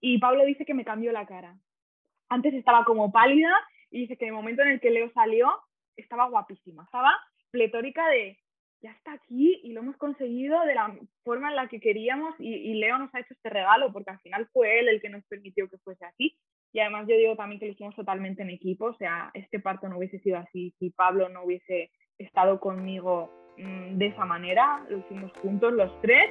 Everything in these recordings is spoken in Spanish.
y Pablo dice que me cambió la cara. Antes estaba como pálida y dice que en el momento en el que Leo salió estaba guapísima, estaba pletórica de ya está aquí y lo hemos conseguido de la forma en la que queríamos y, Leo nos ha hecho este regalo porque al final fue él el que nos permitió que fuese así. Y además yo digo también que lo hicimos totalmente en equipo, o sea, este parto no hubiese sido así si Pablo no hubiese estado conmigo mm, de esa manera, lo hicimos juntos los tres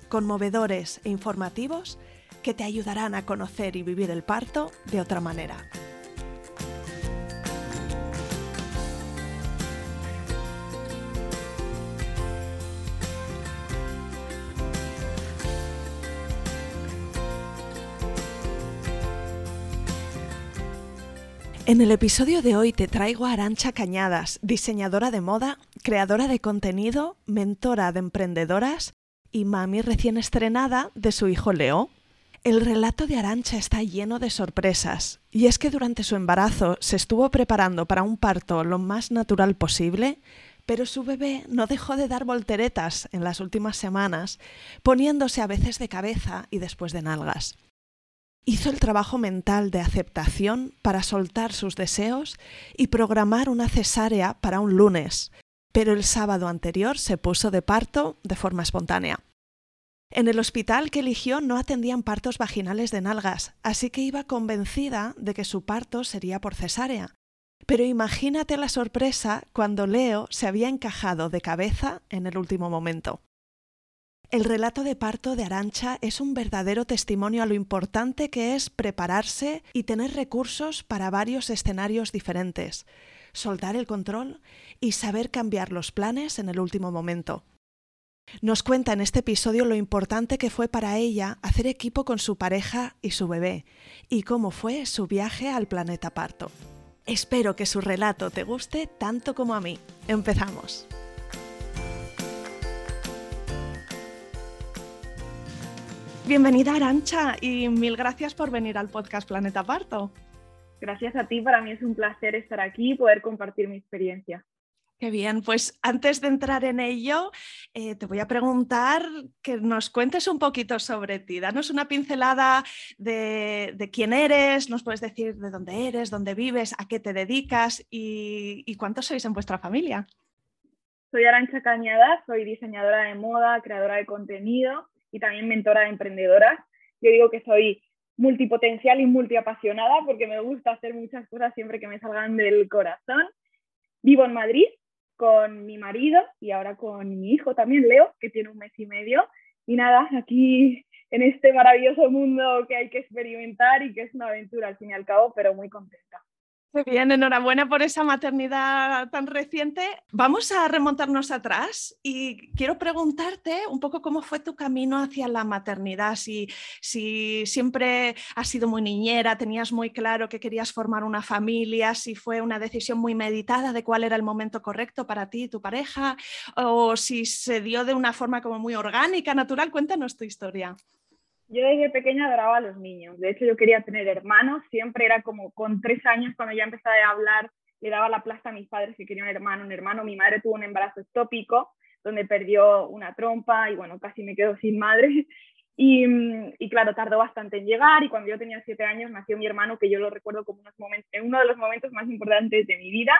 conmovedores e informativos que te ayudarán a conocer y vivir el parto de otra manera. En el episodio de hoy te traigo a Arancha Cañadas, diseñadora de moda, creadora de contenido, mentora de emprendedoras y mami recién estrenada de su hijo Leo. El relato de Arancha está lleno de sorpresas, y es que durante su embarazo se estuvo preparando para un parto lo más natural posible, pero su bebé no dejó de dar volteretas en las últimas semanas, poniéndose a veces de cabeza y después de nalgas. Hizo el trabajo mental de aceptación para soltar sus deseos y programar una cesárea para un lunes, pero el sábado anterior se puso de parto de forma espontánea. En el hospital que eligió no atendían partos vaginales de nalgas, así que iba convencida de que su parto sería por cesárea. Pero imagínate la sorpresa cuando Leo se había encajado de cabeza en el último momento. El relato de parto de Arancha es un verdadero testimonio a lo importante que es prepararse y tener recursos para varios escenarios diferentes, soltar el control y saber cambiar los planes en el último momento. Nos cuenta en este episodio lo importante que fue para ella hacer equipo con su pareja y su bebé y cómo fue su viaje al planeta Parto. Espero que su relato te guste tanto como a mí. Empezamos. Bienvenida Arancha y mil gracias por venir al podcast Planeta Parto. Gracias a ti, para mí es un placer estar aquí y poder compartir mi experiencia. Qué bien, pues antes de entrar en ello, eh, te voy a preguntar que nos cuentes un poquito sobre ti. Danos una pincelada de, quién eres, nos puedes decir de dónde eres, dónde vives, a qué te dedicas y, y cuántos sois en vuestra familia. Soy Arancha Cañada, soy diseñadora de moda, creadora de contenido y también mentora de emprendedoras. Yo digo que soy multipotencial y multiapasionada porque me gusta hacer muchas cosas siempre que me salgan del corazón. Vivo en Madrid con mi marido y ahora con mi hijo también, Leo, que tiene un mes y medio. Y nada, aquí en este maravilloso mundo que hay que experimentar y que es una aventura al fin y al cabo, pero muy contenta. Muy bien, enhorabuena por esa maternidad tan reciente. Vamos a remontarnos atrás y quiero preguntarte un poco cómo fue tu camino hacia la maternidad, si, si siempre has sido muy niñera, tenías muy claro que querías formar una familia, si fue una decisión muy meditada de cuál era el momento correcto para ti y tu pareja, o si se dio de una forma como muy orgánica, natural. Cuéntanos tu historia. Yo desde pequeña adoraba a los niños. De hecho, yo quería tener hermanos. Siempre era como con tres años, cuando ya empecé a hablar, le daba la plaza a mis padres que querían un hermano, un hermano. Mi madre tuvo un embarazo estópico, donde perdió una trompa y bueno, casi me quedo sin madre. Y, y, claro, tardó bastante en llegar y cuando yo tenía siete años nació mi hermano, que yo lo recuerdo como unos momentos, uno de los momentos más importantes de mi vida.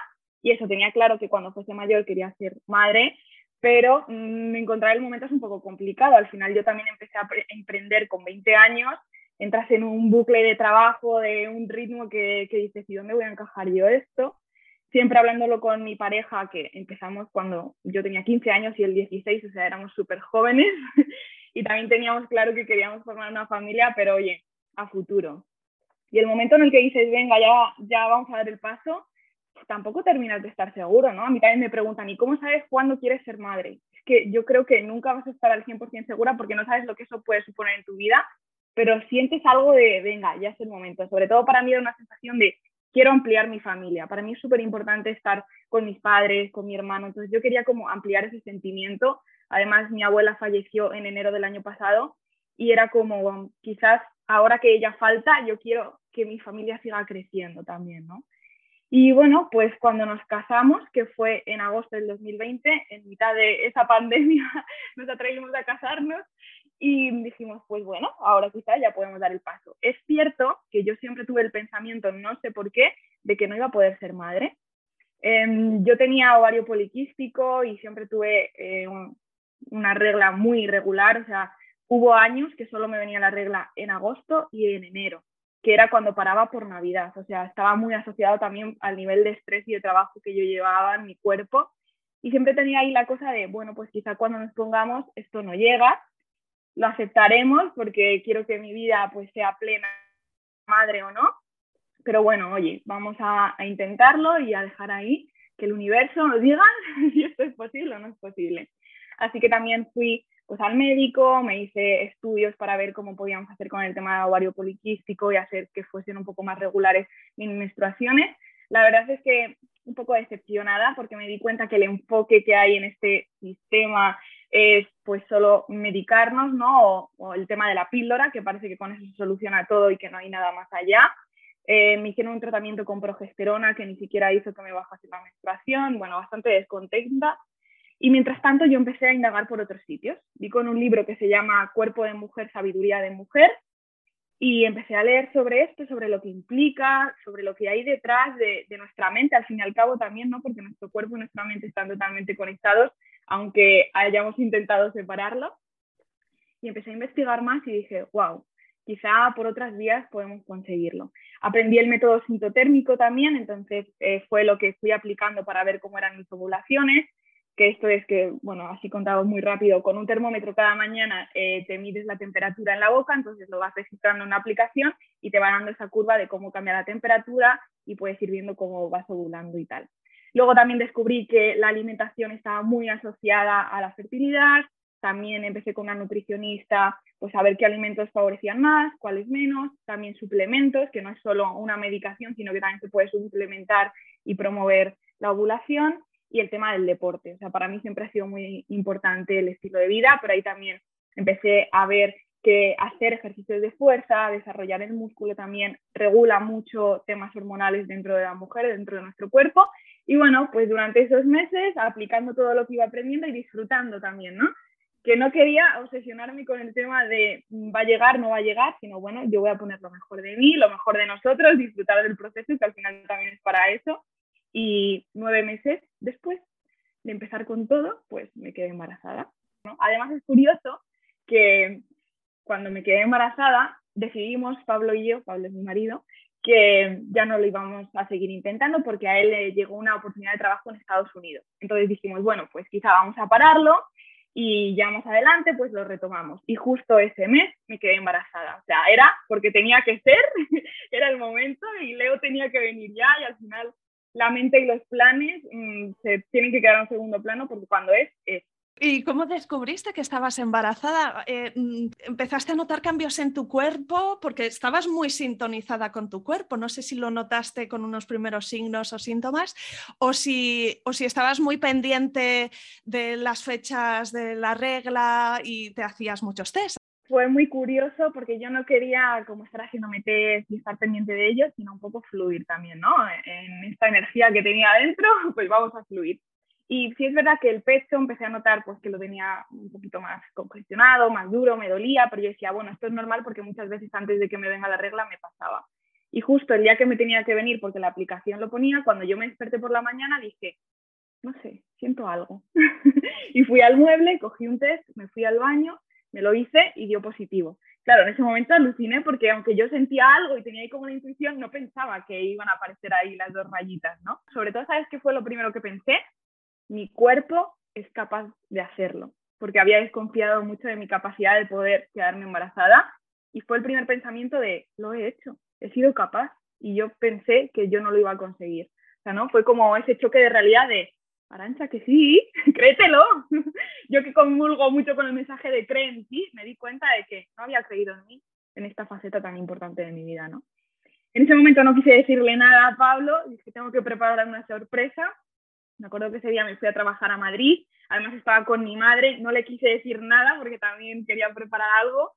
Y eso, tenía claro que cuando fuese mayor quería ser madre pero mm, encontrar el momento es un poco complicado. Al final yo también empecé a emprender con 20 años, entras en un bucle de trabajo, de un ritmo que, que dices, ¿y dónde voy a encajar yo esto? Siempre hablándolo con mi pareja, que empezamos cuando yo tenía 15 años y él 16, o sea, éramos súper jóvenes. y también teníamos claro que queríamos formar una familia, pero oye, a futuro. Y el momento en el que dices, venga, ya, ya vamos a dar el paso, tampoco terminas de estar seguro, ¿no? A mí también me preguntan, ¿y cómo sabes cuándo quieres ser madre? Es que yo creo que nunca vas a estar al 100% segura porque no sabes lo que eso puede suponer en tu vida, pero sientes algo de, venga, ya es el momento. Sobre todo para mí era una sensación de, quiero ampliar mi familia. Para mí es súper importante estar con mis padres, con mi hermano. Entonces yo quería como ampliar ese sentimiento. Además, mi abuela falleció en enero del año pasado y era como, quizás ahora que ella falta, yo quiero que mi familia siga creciendo también, ¿no? Y bueno, pues cuando nos casamos, que fue en agosto del 2020, en mitad de esa pandemia, nos atrevimos a casarnos y dijimos, pues bueno, ahora quizá ya podemos dar el paso. Es cierto que yo siempre tuve el pensamiento, no sé por qué, de que no iba a poder ser madre. Em, yo tenía ovario poliquístico y siempre tuve eh, una regla muy irregular, o sea, hubo años que solo me venía la regla en agosto y en enero que era cuando paraba por Navidad. O sea, estaba muy asociado también al nivel de estrés y de trabajo que yo llevaba en mi cuerpo. Y siempre tenía ahí la cosa de, bueno, pues quizá cuando nos pongamos esto no llega, lo aceptaremos porque quiero que mi vida pues sea plena, madre o no. Pero bueno, oye, vamos a, a intentarlo y a dejar ahí que el universo nos diga si esto es posible o no es posible. Así que también fui pues al médico, me hice estudios para ver cómo podíamos hacer con el tema de ovario poliquístico y hacer que fuesen un poco más regulares mis menstruaciones. La verdad es que un poco decepcionada porque me di cuenta que el enfoque que hay en este sistema es pues solo medicarnos, ¿no? O, el tema de la píldora, que parece que con eso se soluciona todo y que no hay nada más allá. Eh, me hicieron un tratamiento con progesterona que ni siquiera hizo que me bajase la menstruación, bueno, bastante descontenta. Y mientras tanto yo empecé a indagar por otros sitios. Vi con un libro que se llama Cuerpo de Mujer, Sabiduría de Mujer y empecé a leer sobre esto, sobre lo que implica, sobre lo que hay detrás de, nuestra mente, al fin y al cabo también, ¿no? Porque nuestro cuerpo y nuestra mente están totalmente conectados, aunque hayamos intentado separarlo. Y empecé a investigar más y dije, wow, quizá por otras vías podemos conseguirlo. Aprendí el método sintotérmico también, entonces eh, fue lo que fui aplicando para ver cómo eran mis ovulaciones que esto es que, bueno, así contado muy rápido, con un termómetro cada mañana eh, te mides la temperatura en la boca, entonces lo vas registrando en una aplicación y te va dando esa curva de cómo cambia la temperatura y puedes ir viendo cómo vas ovulando y tal. Luego también descubrí que la alimentación estaba muy asociada a la fertilidad, también empecé con una nutricionista, pues a ver qué alimentos favorecían más, cuáles menos, también suplementos, que no es solo una medicación, sino que también se puede suplementar y promover la ovulación y el tema del deporte. O sea, para mí siempre ha sido muy importante el estilo de vida, pero ahí también empecé a ver que hacer ejercicios de fuerza, desarrollar el músculo también regula mucho temas hormonales dentro de la mujer, dentro de nuestro cuerpo. Y bueno, pues durante esos meses aplicando todo lo que iba aprendiendo y disfrutando también, ¿no? Que no quería obsesionarme con el tema de mm, va a llegar, no va a llegar, sino bueno, yo voy a poner lo mejor de mí, lo mejor de nosotros, disfrutar del proceso, que al final también es para eso. Y nueve meses después de empezar con todo, pues me quedé embarazada. Además es curioso que cuando me quedé embarazada decidimos, Pablo y yo, Pablo es mi marido, que ya no lo íbamos a seguir intentando porque a él le llegó una oportunidad de trabajo en Estados Unidos. Entonces dijimos, bueno, pues quizá vamos a pararlo y ya más adelante pues lo retomamos. Y justo ese mes me quedé embarazada. O sea, era porque tenía que ser, era el momento y Leo tenía que venir ya y al final la mente y los planes mm, se tienen que quedar en segundo plano porque cuando es, es. ¿Y cómo descubriste que estabas embarazada? Eh, mm, ¿Empezaste a notar cambios en tu cuerpo? Porque estabas muy sintonizada con tu cuerpo. No sé si lo notaste con unos primeros signos o síntomas o si, o si estabas muy pendiente de las fechas de la regla y te hacías muchos test fue muy curioso porque yo no quería como estar haciéndome test y estar pendiente de ellos, sino un poco fluir también, ¿no? En esta energía que tenía adentro, pues vamos a fluir. Y sí es verdad que el pecho empecé a notar pues que lo tenía un poquito más congestionado, más duro, me dolía, pero yo decía, bueno, esto es normal porque muchas veces antes de que me venga la regla me pasaba. Y justo el día que me tenía que venir, porque la aplicación lo ponía, cuando yo me desperté por la mañana dije, no sé, siento algo. y fui al mueble, cogí un test, me fui al baño me lo hice y dio positivo. Claro, en ese momento aluciné porque aunque yo sentía algo y tenía ahí como una intuición, no pensaba que iban a aparecer ahí las dos rayitas, ¿no? Sobre todo, ¿sabes qué fue lo primero que pensé? Mi cuerpo es capaz de hacerlo. porque había desconfiado mucho de mi capacidad de poder quedarme embarazada y fue el primer pensamiento de, lo he hecho, he sido capaz y yo pensé que yo no lo iba a conseguir. O sea, ¿no? Fue como ese choque de realidad de, Arancha, que sí, créetelo. yo que comulgo mucho con el mensaje de cree en ti, me di cuenta de que no había creído en mí en esta faceta tan importante de mi vida, ¿no? En ese momento no quise decirle nada a Pablo, dije tengo que preparar una sorpresa. Me acuerdo que ese día me fui a trabajar a Madrid, además estaba con mi madre, no le quise decir nada porque también quería preparar algo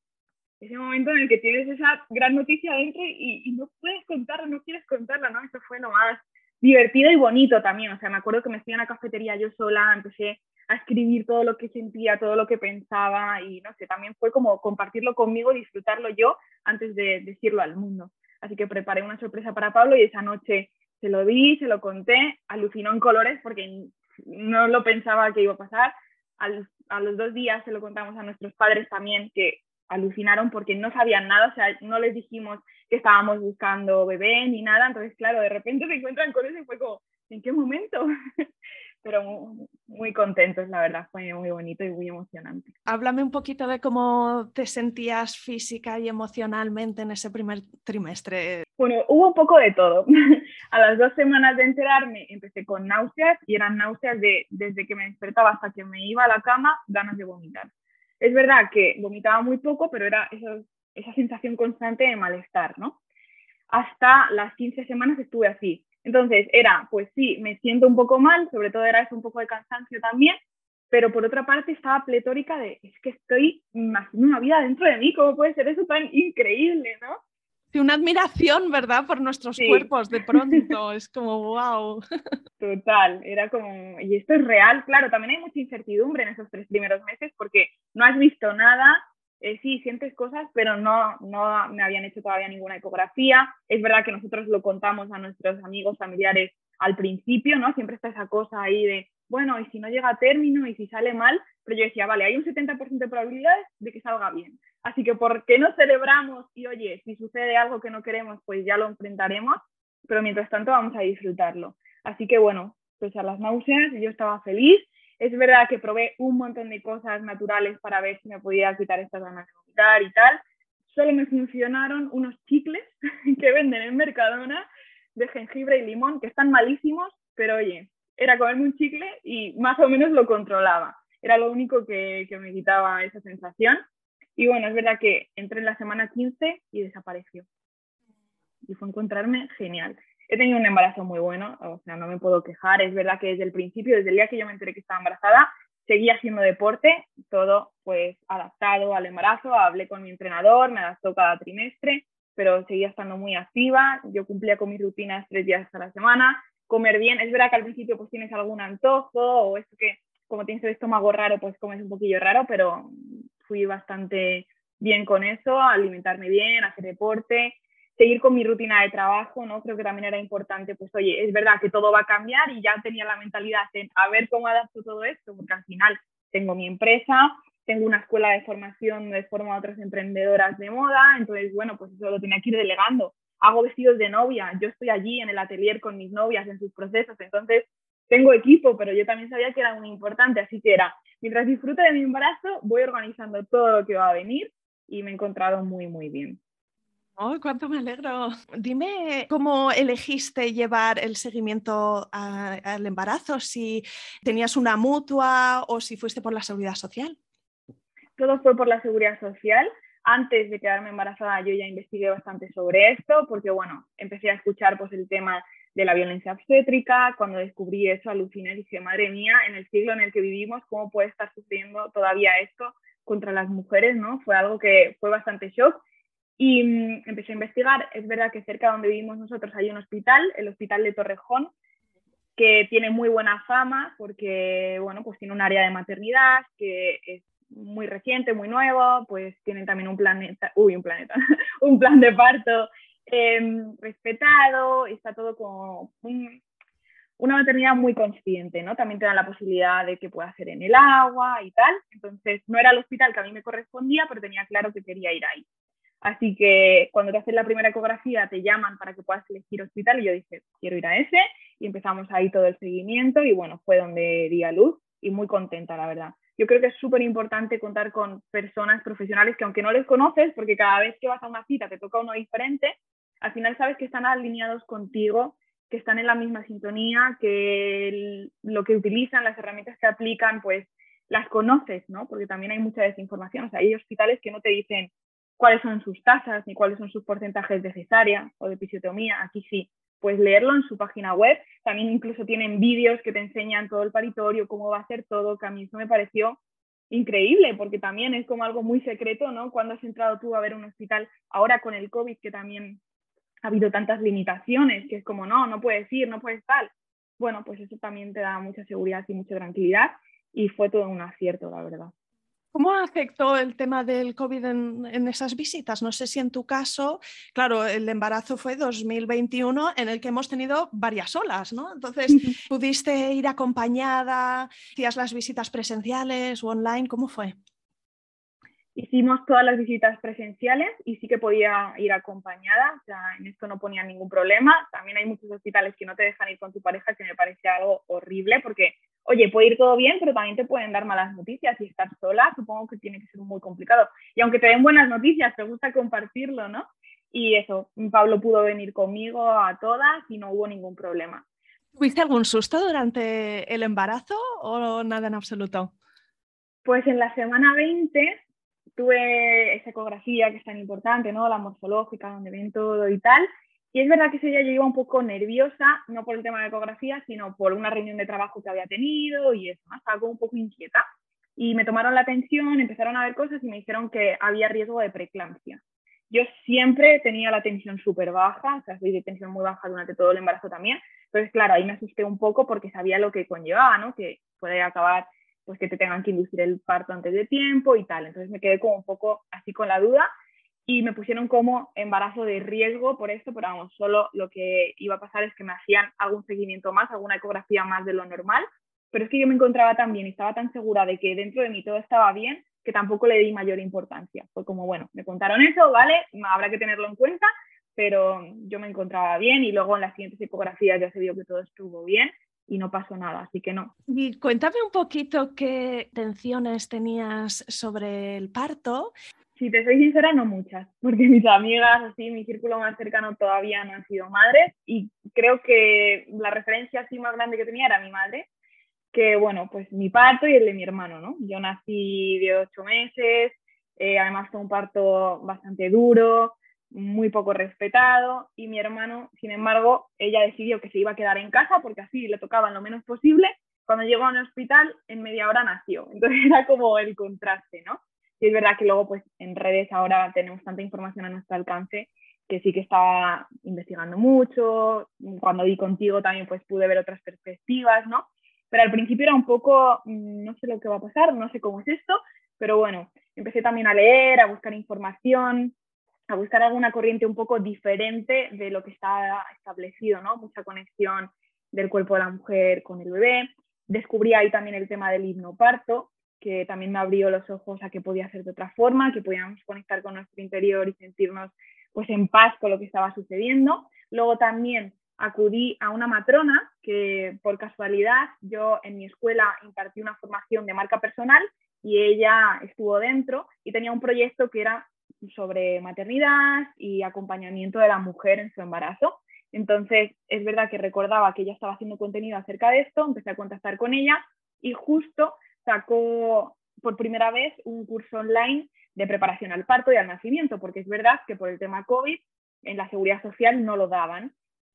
ese momento en el que tienes esa gran noticia dentro y, no puedes contarla, no quieres contarla, ¿no? Eso fue lo más divertido y bonito también. O sea, me acuerdo que me fui a una cafetería yo sola, empecé a escribir todo lo que sentía, todo lo que pensaba y no sé, también fue como compartirlo conmigo, disfrutarlo yo antes de decirlo al mundo. Así que preparé una sorpresa para Pablo y esa noche se lo di, se lo conté, alucinó en colores porque no lo pensaba que iba a pasar. a los dos días se lo contamos a nuestros padres también, que alucinaron porque no sabían nada, o sea, no les dijimos que estábamos buscando bebé ni nada, entonces claro, de repente se encuentran con eso y fue como, ¿en qué momento? Pero muy, contentos, la verdad, fue muy bonito y muy emocionante. Háblame un poquito de cómo te sentías física y emocionalmente en ese primer trimestre. Bueno, hubo un poco de todo. A las dos semanas de enterarme empecé con náuseas y eran náuseas de desde que me despertaba hasta que me iba a la cama, ganas de vomitar. Es verdad que vomitaba muy poco, pero era esa sensación constante de malestar, ¿no? Hasta las 15 semanas estuve así. Entonces era, pues sí, me siento un poco mal, sobre todo era eso un poco de cansancio también, pero por otra parte estaba pletórica de, es que estoy haciendo una vida dentro de mí, ¿cómo puede ser eso tan increíble, no? Una admiración, ¿verdad? Por nuestros cuerpos de pronto, es como, wow. Total, era como, y esto es real, claro, también hay mucha incertidumbre en esos tres primeros meses porque no has visto nada, eh, sí, sientes cosas, pero no, no me habían hecho todavía ninguna ecografía. Es verdad que nosotros lo contamos a nuestros amigos, familiares al principio, ¿no? Siempre está esa cosa ahí de, bueno, y si no llega a término y si sale mal, pero yo decía, vale, hay un 70% de probabilidades de que salga bien. Así que, ¿por qué no celebramos? Y oye, si sucede algo que no queremos, pues ya lo enfrentaremos, pero mientras tanto vamos a disfrutarlo. Así que, bueno, pues a las náuseas yo estaba feliz. Es verdad que probé un montón de cosas naturales para ver si me podía quitar estas ganas de vomitar y tal. Solo me funcionaron unos chicles que venden en Mercadona de jengibre y limón, que están malísimos, pero oye, era comerme un chicle y más o menos lo controlaba. Era lo único que, que me quitaba esa sensación. Y bueno, es verdad que entré en la semana 15 y desapareció. Y fue encontrarme genial. He tenido un embarazo muy bueno, o sea, no me puedo quejar. Es verdad que desde el principio, desde el día que yo me enteré que estaba embarazada, seguía haciendo deporte, todo pues adaptado al embarazo. Hablé con mi entrenador, me adaptó cada trimestre, pero seguía estando muy activa. Yo cumplía con mis rutinas tres días a la semana. Comer bien, es verdad que al principio pues tienes algún antojo o eso que como tienes el estómago raro, pues comes un poquillo raro, pero fui bastante bien con eso, alimentarme bien, hacer deporte, seguir con mi rutina de trabajo, ¿no? Creo que también era importante, pues oye, es verdad que todo va a cambiar y ya tenía la mentalidad de a ver cómo adapto todo esto, porque al final tengo mi empresa, tengo una escuela de formación de forma a otras emprendedoras de moda, entonces, bueno, pues eso lo tenía que ir delegando. Hago vestidos de novia, yo estoy allí en el atelier con mis novias en sus procesos, entonces tengo equipo, pero yo también sabía que era muy importante, así que era, mientras disfrute de mi embarazo, voy organizando todo lo que va a venir y me he encontrado muy, muy bien. Oh, cuánto me alegro. Dime cómo elegiste llevar el seguimiento al embarazo, si tenías una mutua o si fuiste por la seguridad social. Todo fue por la seguridad social. Antes de quedarme embarazada yo ya investigué bastante sobre esto porque, bueno, empecé a escuchar pues el tema de la violencia obstétrica. Cuando descubrí eso, aluciné y dije, madre mía, en el siglo en el que vivimos, ¿cómo puede estar sufriendo todavía esto contra las mujeres? ¿no? Fue algo que fue bastante shock. Y mm, empecé a investigar. Es verdad que cerca de donde vivimos nosotros hay un hospital, el Hospital de Torrejón, que tiene muy buena fama porque, bueno, pues tiene un área de maternidad que es muy reciente, muy nuevo, pues tienen también un planeta, uy, un planeta, un plan de parto Em, respetado, está todo como una maternidad muy consciente, ¿no? También te dan la posibilidad de que pueda hacer en el agua y tal. Entonces, no era el hospital que a mí me correspondía, pero tenía claro que quería ir ahí. Así que cuando te hacen la primera ecografía te llaman para que puedas elegir hospital y yo dije, quiero ir a ese y empezamos ahí todo el seguimiento y bueno, fue donde di a luz y muy contenta, la verdad. Yo creo que es súper importante contar con personas profesionales que aunque no les conoces, porque cada vez que vas a una cita te toca uno diferente, al final sabes que están alineados contigo, que están en la misma sintonía, que lo que utilizan, las herramientas que aplican, pues las conoces, ¿no? Porque también hay mucha desinformación. O sea, hay hospitales que no te dicen cuáles son sus tasas ni cuáles son sus porcentajes de cesárea o de episiotomía. Aquí sí, pues leerlo en su página web. También incluso tienen vídeos que te enseñan todo el paritorio, cómo va a ser todo, que a mí eso me pareció increíble, porque también es como algo muy secreto, ¿no? Cuando has entrado tú a ver un hospital, ahora con el COVID, que también ha habido tantas limitaciones, que es como, no, no puedes ir, no puedes tal. Bueno, pues eso también te da mucha seguridad y mucha tranquilidad y fue todo un acierto, la verdad. ¿Cómo afectó el tema del COVID en, esas visitas? No sé si en tu caso, claro, el embarazo fue 2021 en el que hemos tenido varias olas, ¿no? Entonces, ¿pudiste ir acompañada? ¿Hacías las visitas presenciales o online? ¿Cómo fue? Hicimos todas las visitas presenciales y sí que podía ir acompañada, o sea, en esto no ponía ningún problema. También hay muchos hospitales que no te dejan ir con tu pareja, que me parece algo horrible, porque, oye, puede ir todo bien, pero también te pueden dar malas noticias y estar sola, supongo que tiene que ser muy complicado. Y aunque te den buenas noticias, te gusta compartirlo, ¿no? Y eso, Pablo pudo venir conmigo a todas y no hubo ningún problema. ¿Tuviste algún susto durante el embarazo o nada en absoluto? Pues en la semana 20 tuve esa ecografía que es tan importante, ¿no? La morfológica, donde ven todo y tal. Y es verdad que ese día yo iba un poco nerviosa, no por el tema de ecografía, sino por una reunión de trabajo que había tenido y eso, estaba como un poco inquieta. Y me tomaron la atención, empezaron a ver cosas y me dijeron que había riesgo de preeclampsia. Yo siempre tenía la tensión súper baja, o sea, soy de tensión muy baja durante todo el embarazo también. Entonces, claro, ahí me asusté un poco porque sabía lo que conllevaba, ¿no? Que puede acabar pues que te tengan que inducir el parto antes de tiempo y tal. Entonces me quedé como un poco así con la duda y me pusieron como embarazo de riesgo por esto, pero vamos, solo lo que iba a pasar es que me hacían algún seguimiento más, alguna ecografía más de lo normal, pero es que yo me encontraba tan bien estaba tan segura de que dentro de mí todo estaba bien que tampoco le di mayor importancia. Fue como, bueno, me contaron eso, ¿vale? Habrá que tenerlo en cuenta, pero yo me encontraba bien y luego en las siguientes ecografías ya se vio que todo estuvo bien y no pasó nada, así que no. Y cuéntame un poquito qué tensiones tenías sobre el parto. Si te soy sincera, no muchas, porque mis amigas, así, mi círculo más cercano todavía no han sido madres y creo que la referencia así más grande que tenía era mi madre, que bueno, pues mi parto y el de mi hermano, ¿no? Yo nací de ocho meses, eh, además fue un parto bastante duro, muy poco respetado y mi hermano, sin embargo, ella decidió que se iba a quedar en casa porque así le tocaban lo menos posible. Cuando llegó a un hospital, en media hora nació. Entonces era como el contraste, ¿no? Y es verdad que luego, pues en redes ahora tenemos tanta información a nuestro alcance que sí que estaba investigando mucho. Cuando vi contigo también, pues pude ver otras perspectivas, ¿no? Pero al principio era un poco, mm, no sé lo que va a pasar, no sé cómo es esto, pero bueno, empecé también a leer, a buscar información, a buscar alguna corriente un poco diferente de lo que está establecido, ¿no? Mucha conexión del cuerpo de la mujer con el bebé. Descubrí ahí también el tema del hipnoparto, que también me abrió los ojos a que podía ser de otra forma, que podíamos conectar con nuestro interior y sentirnos pues en paz con lo que estaba sucediendo. Luego también acudí a una matrona que por casualidad yo en mi escuela impartí una formación de marca personal y ella estuvo dentro y tenía un proyecto que era sobre maternidad y acompañamiento de la mujer en su embarazo. Entonces, es verdad que recordaba que ella estaba haciendo contenido acerca de esto, empecé a contactar con ella y justo sacó por primera vez un curso online de preparación al parto y al nacimiento, porque es verdad que por el tema COVID en la seguridad social no lo daban.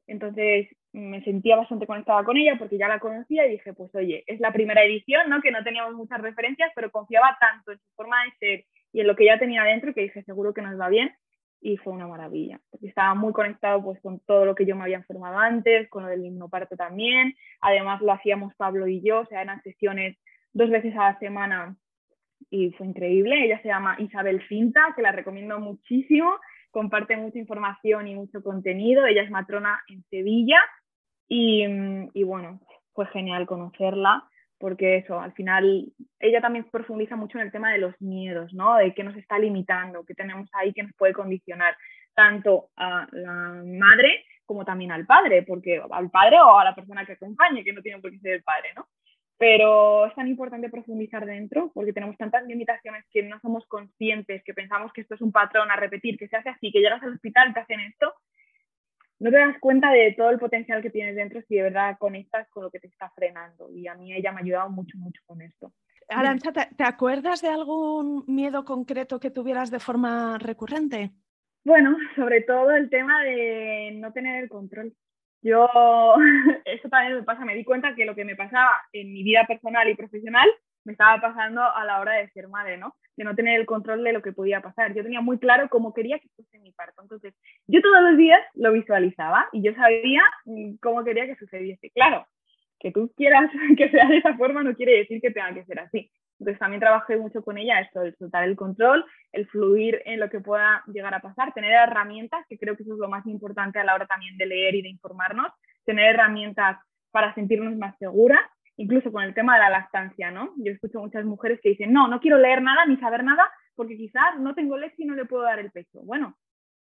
Entonces me sentía bastante conectada con ella porque ya la conocía y dije, pues oye, es la primera edición, ¿no? Que no teníamos muchas referencias, pero confiaba tanto en su forma de ser y en lo que ya tenía dentro que dije, seguro que nos va bien y fue una maravilla, porque estaba muy conectado pues con todo lo que yo me había informado antes, con lo del himnoparto también, además lo hacíamos Pablo y yo, o sea, eran sesiones dos veces a la semana y fue increíble, ella se llama Isabel Cinta, que la recomiendo muchísimo, comparte mucha información y mucho contenido, ella es matrona en Sevilla y, y bueno, fue genial conocerla porque eso, al final ella también profundiza mucho en el tema de los miedos, ¿no? De qué nos está limitando, qué tenemos ahí que nos puede condicionar tanto a la madre como también al padre, porque al padre o a la persona que acompañe, que no tiene por qué ser el padre, ¿no? Pero es tan importante profundizar dentro porque tenemos tantas limitaciones que no somos conscientes, que pensamos que esto es un patrón a repetir, que se hace así, que llegas al hospital, te hacen esto, no te das cuenta de todo el potencial que tienes dentro si de verdad conectas con lo que te está frenando. Y a mí ella me ha ayudado mucho, mucho con esto. Arancha, ¿te, acuerdas de algún miedo concreto que tuvieras de forma recurrente? Bueno, sobre todo el tema de no tener el control. Yo, eso también me pasa, me di cuenta que lo que me pasaba en mi vida personal y profesional me estaba pasando a la hora de ser madre, ¿no? De no tener el control de lo que podía pasar. Yo tenía muy claro cómo quería que fuese mi parto. Entonces, yo todos los días lo visualizaba y yo sabía mm, cómo quería que sucediese. Claro, que tú quieras que sea de esa forma no quiere decir que tenga que ser así. Entonces también trabajé mucho con ella esto, el soltar el control, el fluir en lo que pueda llegar a pasar, tener herramientas, que creo que eso es lo más importante a la hora también de leer y de informarnos, tener herramientas para sentirnos más seguras, incluso con el tema de la lactancia, ¿no? Yo escucho muchas mujeres que dicen, no, no quiero leer nada ni saber nada porque quizás no tengo leche y no le puedo dar el pecho. Bueno,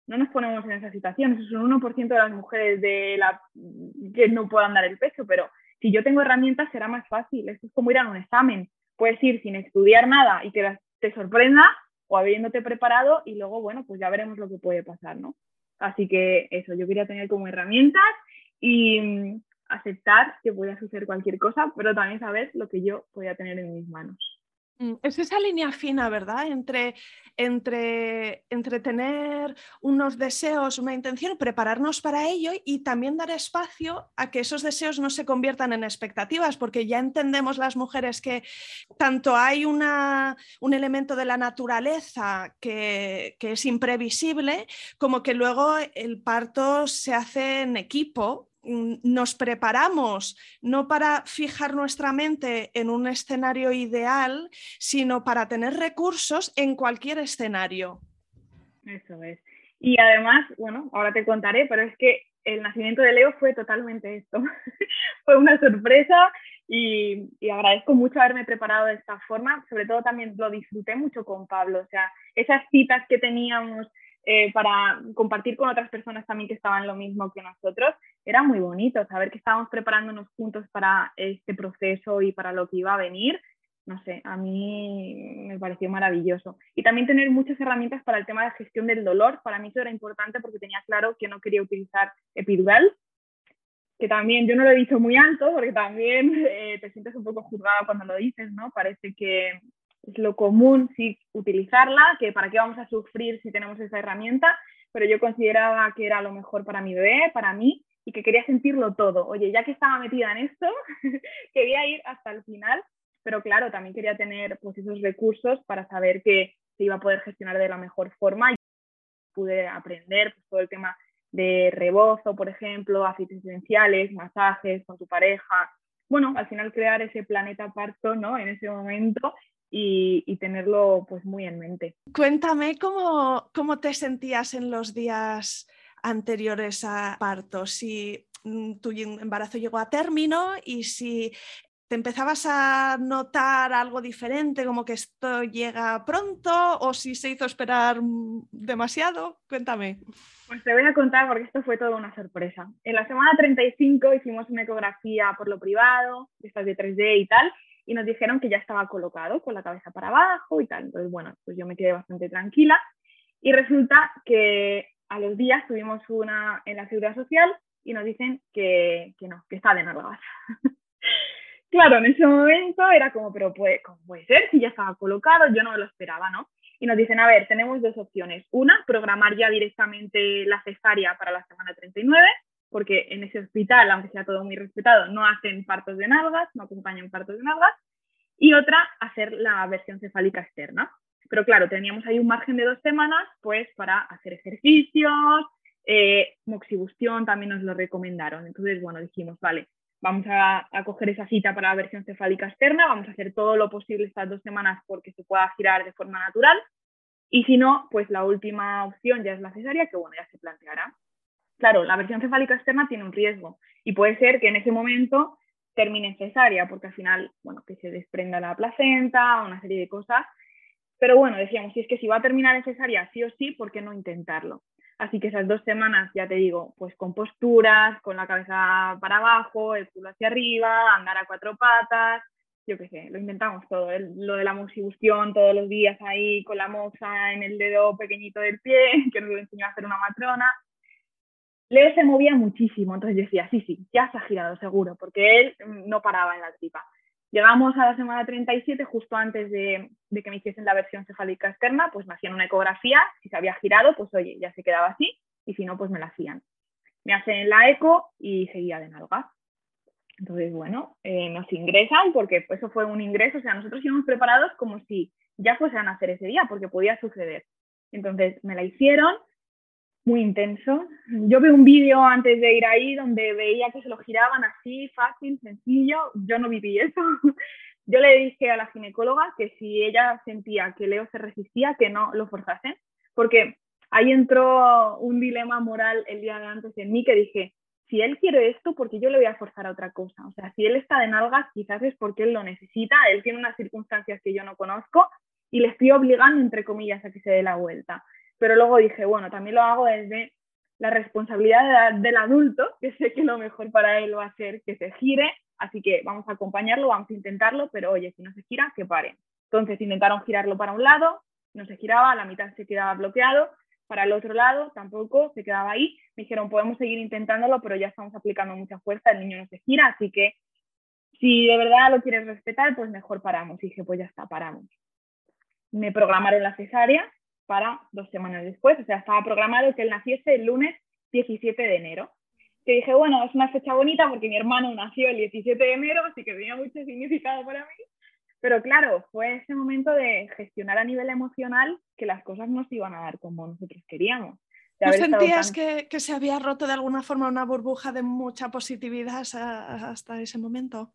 no nos ponemos en esa situación, eso es un 1% de las mujeres de la... que no puedan dar el pecho, pero si yo tengo herramientas será más fácil, esto es como ir a un examen, puedes ir sin estudiar nada y que te sorprenda o habiéndote preparado y luego, bueno, pues ya veremos lo que puede pasar, ¿no? Así que eso, yo quería tener como herramientas y mm, aceptar que podía suceder cualquier cosa, pero también saber lo que yo podía tener en mis manos. Mm, es esa línea fina, ¿verdad? Entre, entre, entre tener unos deseos, una intención, prepararnos para ello y también dar espacio a que esos deseos no se conviertan en expectativas, porque ya entendemos las mujeres que tanto hay una, un elemento de la naturaleza que, que es imprevisible, como que luego el parto se hace en equipo nos preparamos no para fijar nuestra mente en un escenario ideal, sino para tener recursos en cualquier escenario. Eso es. Y además, bueno, ahora te contaré, pero es que el nacimiento de Leo fue totalmente esto. fue una sorpresa y, y, agradezco mucho haberme preparado de esta forma. Sobre todo también lo disfruté mucho con Pablo. O sea, esas citas que teníamos eh, para compartir con otras personas también que estaban lo mismo que nosotros. Era muy bonito saber que estábamos preparándonos juntos para este proceso y para lo que iba a venir. No sé, a mí me pareció maravilloso. Y también tener muchas herramientas para el tema de gestión del dolor. Para mí eso era importante porque tenía claro que no quería utilizar epidural, que también yo no lo he dicho muy alto porque también eh, te sientes un poco juzgada cuando lo dices, ¿no? Parece que, es lo común sí utilizarla, que para qué vamos a sufrir si tenemos esa herramienta, pero yo consideraba que era lo mejor para mi bebé, para mí, y que quería sentirlo todo. Oye, ya que estaba metida en esto, quería ir hasta el final, pero claro, también quería tener pues, esos recursos para saber que se iba a poder gestionar de la mejor forma y pude aprender pues, todo el tema de rebozo, por ejemplo, aceites esenciales, masajes con tu pareja. Bueno, al final crear ese planeta parto, ¿no? En ese momento y, tenerlo pues muy en mente. Cuéntame cómo, cómo te sentías en los días anteriores a parto, si mm, tu embarazo llegó a término y si te empezabas a notar algo diferente, como que esto llega pronto o si se hizo esperar mm, demasiado. Cuéntame. Pues te voy a contar porque esto fue toda una sorpresa. En la semana 35 hicimos una ecografía por lo privado, estas de 3D y tal, y nos dijeron que ya estaba colocado con la cabeza para abajo y tal. Entonces, bueno, pues yo me quedé bastante tranquila y resulta que a los días tuvimos una en la seguridad social y nos dicen que, que no, que está de nada. claro, en ese momento era como, pero puede, ¿cómo puede ser? Si ya estaba colocado, yo no lo esperaba, ¿no? Y nos dicen, a ver, tenemos dos opciones. Una, programar ya directamente la cesárea para la semana 39 porque en ese hospital, aunque sea todo muy respetado, no hacen partos de nalgas, no acompañan partos de nalgas, y otra, hacer la versión cefálica externa. Pero claro, teníamos ahí un margen de dos semanas, pues para hacer ejercicios, eh, moxibustión también nos lo recomendaron. Entonces, bueno, dijimos, vale, vamos a, a, coger esa cita para la versión cefálica externa, vamos a hacer todo lo posible estas dos semanas porque se pueda girar de forma natural. Y si no, pues la última opción ya es la cesárea, que bueno, ya se planteará claro, la versión cefálica externa tiene un riesgo y puede ser que en ese momento termine cesárea, porque al final, bueno, que se desprenda la placenta, una serie de cosas. Pero bueno, decíamos, si es que si va a terminar en cesárea sí o sí, ¿por qué no intentarlo? Así que esas dos semanas, ya te digo, pues con posturas, con la cabeza para abajo, el culo hacia arriba, andar a cuatro patas, yo qué sé, lo inventamos todo, lo de la musibustión todos los días ahí con la moza en el dedo pequeñito del pie, que nos lo enseñó a hacer una matrona. Leo se movía muchísimo, entonces decía, sí, sí, ya se ha girado seguro, porque él no paraba en la tripa. Llegamos a la semana 37, justo antes de, que me hiciesen la versión cefálica externa, pues me hacían una ecografía, si se había girado, pues oye, ya se quedaba así, y si no, pues me la hacían. Me hacen la eco y seguía de nalga. Entonces, bueno, eh, nos ingresan porque pues, eso fue un ingreso, o sea, nosotros íbamos preparados como si ya fuesen a hacer ese día, porque podía suceder. Entonces, me la hicieron, muy intenso. Yo vi un vídeo antes de ir ahí donde veía que se lo giraban así, fácil, sencillo. Yo no viví eso. Yo le dije a la ginecóloga que si ella sentía que Leo se resistía, que no lo forzasen, porque ahí entró un dilema moral el día de antes en mí que dije, si él quiere esto, porque yo le voy a forzar a otra cosa. O sea, si él está de nalgas, quizás es porque él lo necesita, él tiene unas circunstancias que yo no conozco y le estoy obligando, entre comillas, a que se dé la vuelta. Pero luego dije, bueno, también lo hago desde la responsabilidad del adulto, que sé que lo mejor para él va a ser que se gire, así que vamos a acompañarlo, vamos a intentarlo, pero oye, si no se gira, que pare. Entonces intentaron girarlo para un lado, no se giraba, la mitad se quedaba bloqueado, para el otro lado tampoco se quedaba ahí. Me dijeron, podemos seguir intentándolo, pero ya estamos aplicando mucha fuerza, el niño no se gira, así que si de verdad lo quieres respetar, pues mejor paramos. Y dije, pues ya está, paramos. Me programaron la cesárea para dos semanas después, o sea, estaba programado que él naciese el lunes 17 de enero. Que dije, bueno, es una fecha bonita porque mi hermano nació el 17 de enero, así que tenía mucho significado para mí. Pero claro, fue ese momento de gestionar a nivel emocional que las cosas no se iban a dar como nosotros queríamos. ¿No sentías que, que, se había roto de alguna forma una burbuja de mucha positividad hasta ese momento?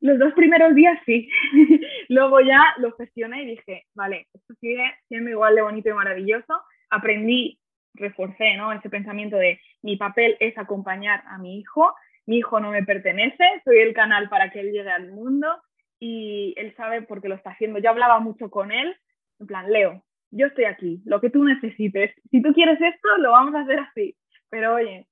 Los dos primeros días sí. Luego ya lo gestioné y dije, vale, esto sigue siendo igual de bonito y maravilloso. Aprendí, reforcé ¿no? ese pensamiento de mi papel es acompañar a mi hijo, mi hijo no me pertenece, soy el canal para que él llegue al mundo y él sabe por qué lo está haciendo. Yo hablaba mucho con él, en plan, Leo, yo estoy aquí, lo que tú necesites. Si tú quieres esto, lo vamos a hacer así. Pero oye,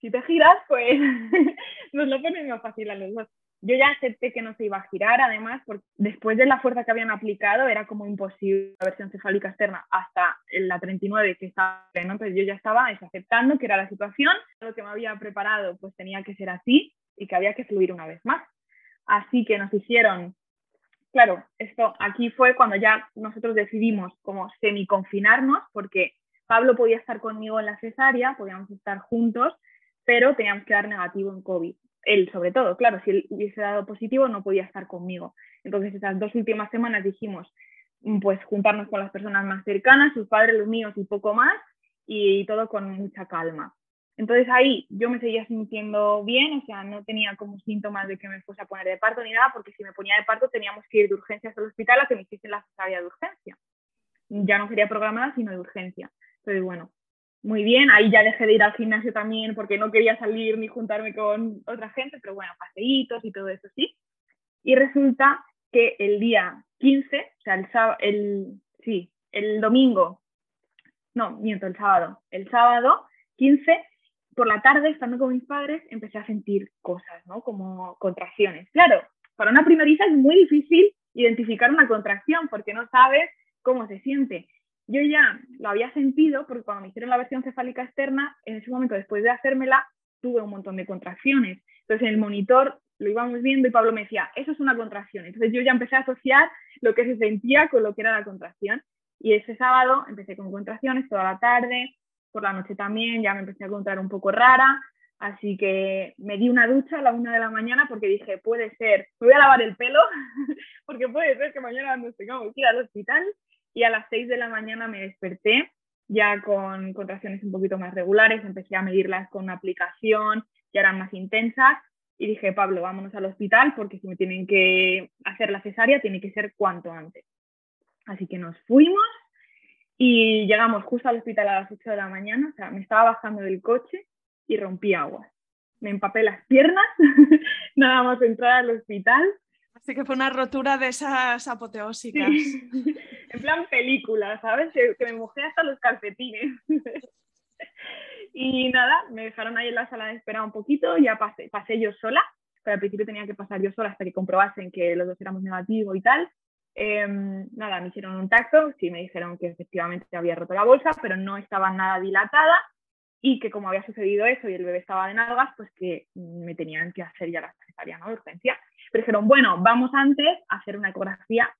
si te giras, pues nos lo ponen más fácil a los dos. Yo ya acepté que no se iba a girar, además, porque después de la fuerza que habían aplicado, era como imposible la versión cefálica externa hasta la 39 que estaba, ¿no? Entonces yo ya estaba aceptando que era la situación, lo que me había preparado pues tenía que ser así y que había que fluir una vez más. Así que nos hicieron, claro, esto aquí fue cuando ya nosotros decidimos como semi-confinarnos, porque Pablo podía estar conmigo en la cesárea, podíamos estar juntos, pero teníamos que dar negativo en COVID. Él, sobre todo, claro, si él hubiese dado positivo, no podía estar conmigo. Entonces, esas dos últimas semanas dijimos, mm, pues, juntarnos con las personas más cercanas, sus padres, los míos y poco más, y todo con mucha calma. Entonces ahí yo me seguía sintiendo bien, o sea, no tenía como síntomas de que me fuese a poner de parto ni nada, porque si me ponía de parto teníamos que ir de urgencias al hospital a que me hiciesen la cesárea de urgencia. Ya no sería programada, sino de urgencia. Entonces, bueno, muy bien, ahí ya dejé de ir al gimnasio también porque no quería salir ni juntarme con otra gente, pero bueno, paseitos y todo eso sí. Y resulta que el día 15, o sea, el, el, sí, el domingo, no, miento, el sábado, el sábado 15 por la tarde, estando con mis padres, empecé a sentir cosas, ¿no? Como contracciones. Claro, para una primeriza es muy difícil identificar una contracción porque no sabes cómo se siente. Yo ya lo había sentido porque cuando me hicieron la versión cefálica externa, en ese momento, después de hacérmela, tuve un montón de contracciones. Entonces, en el monitor lo íbamos viendo y Pablo me decía, eso es una contracción. Entonces, yo ya empecé a asociar lo que se sentía con lo que era la contracción. Y ese sábado empecé con contracciones toda la tarde, por la noche también ya me empecé a encontrar un poco rara, así que me di una ducha a la una de la mañana porque dije, puede ser, me voy a lavar el pelo, porque puede ser que mañana nos tengamos que ir al hospital, y a las seis de la mañana me desperté ya con contracciones un poquito más regulares, empecé a medirlas con una aplicación, ya eran más intensas, y dije, Pablo, vámonos al hospital porque si me tienen que hacer la cesárea tiene que ser cuanto antes. Así que nos fuimos y llegamos justo al hospital a las 8 de la mañana, o sea, me estaba bajando del coche y rompí agua. Me empapé las piernas, nada más entrar al hospital. Así que fue una rotura de esas apoteósicas. en plan película, ¿sabes? Que, me mojé hasta los calcetines. y nada, me dejaron ahí en la sala de espera un poquito, ya pasé, pasé yo sola. pero al principio tenía que pasar yo sola hasta que comprobasen que los dos éramos negativos y tal. Em, nada, me hicieron un tacto, sí me dijeron que efectivamente había roto la bolsa, pero no estaba nada dilatada y que como había sucedido eso y el bebé estaba de nalgas, pues que me tenían que hacer ya la cesárea, ¿no? De urgencia. Pero dijeron, bueno, vamos antes a hacer una ecografía.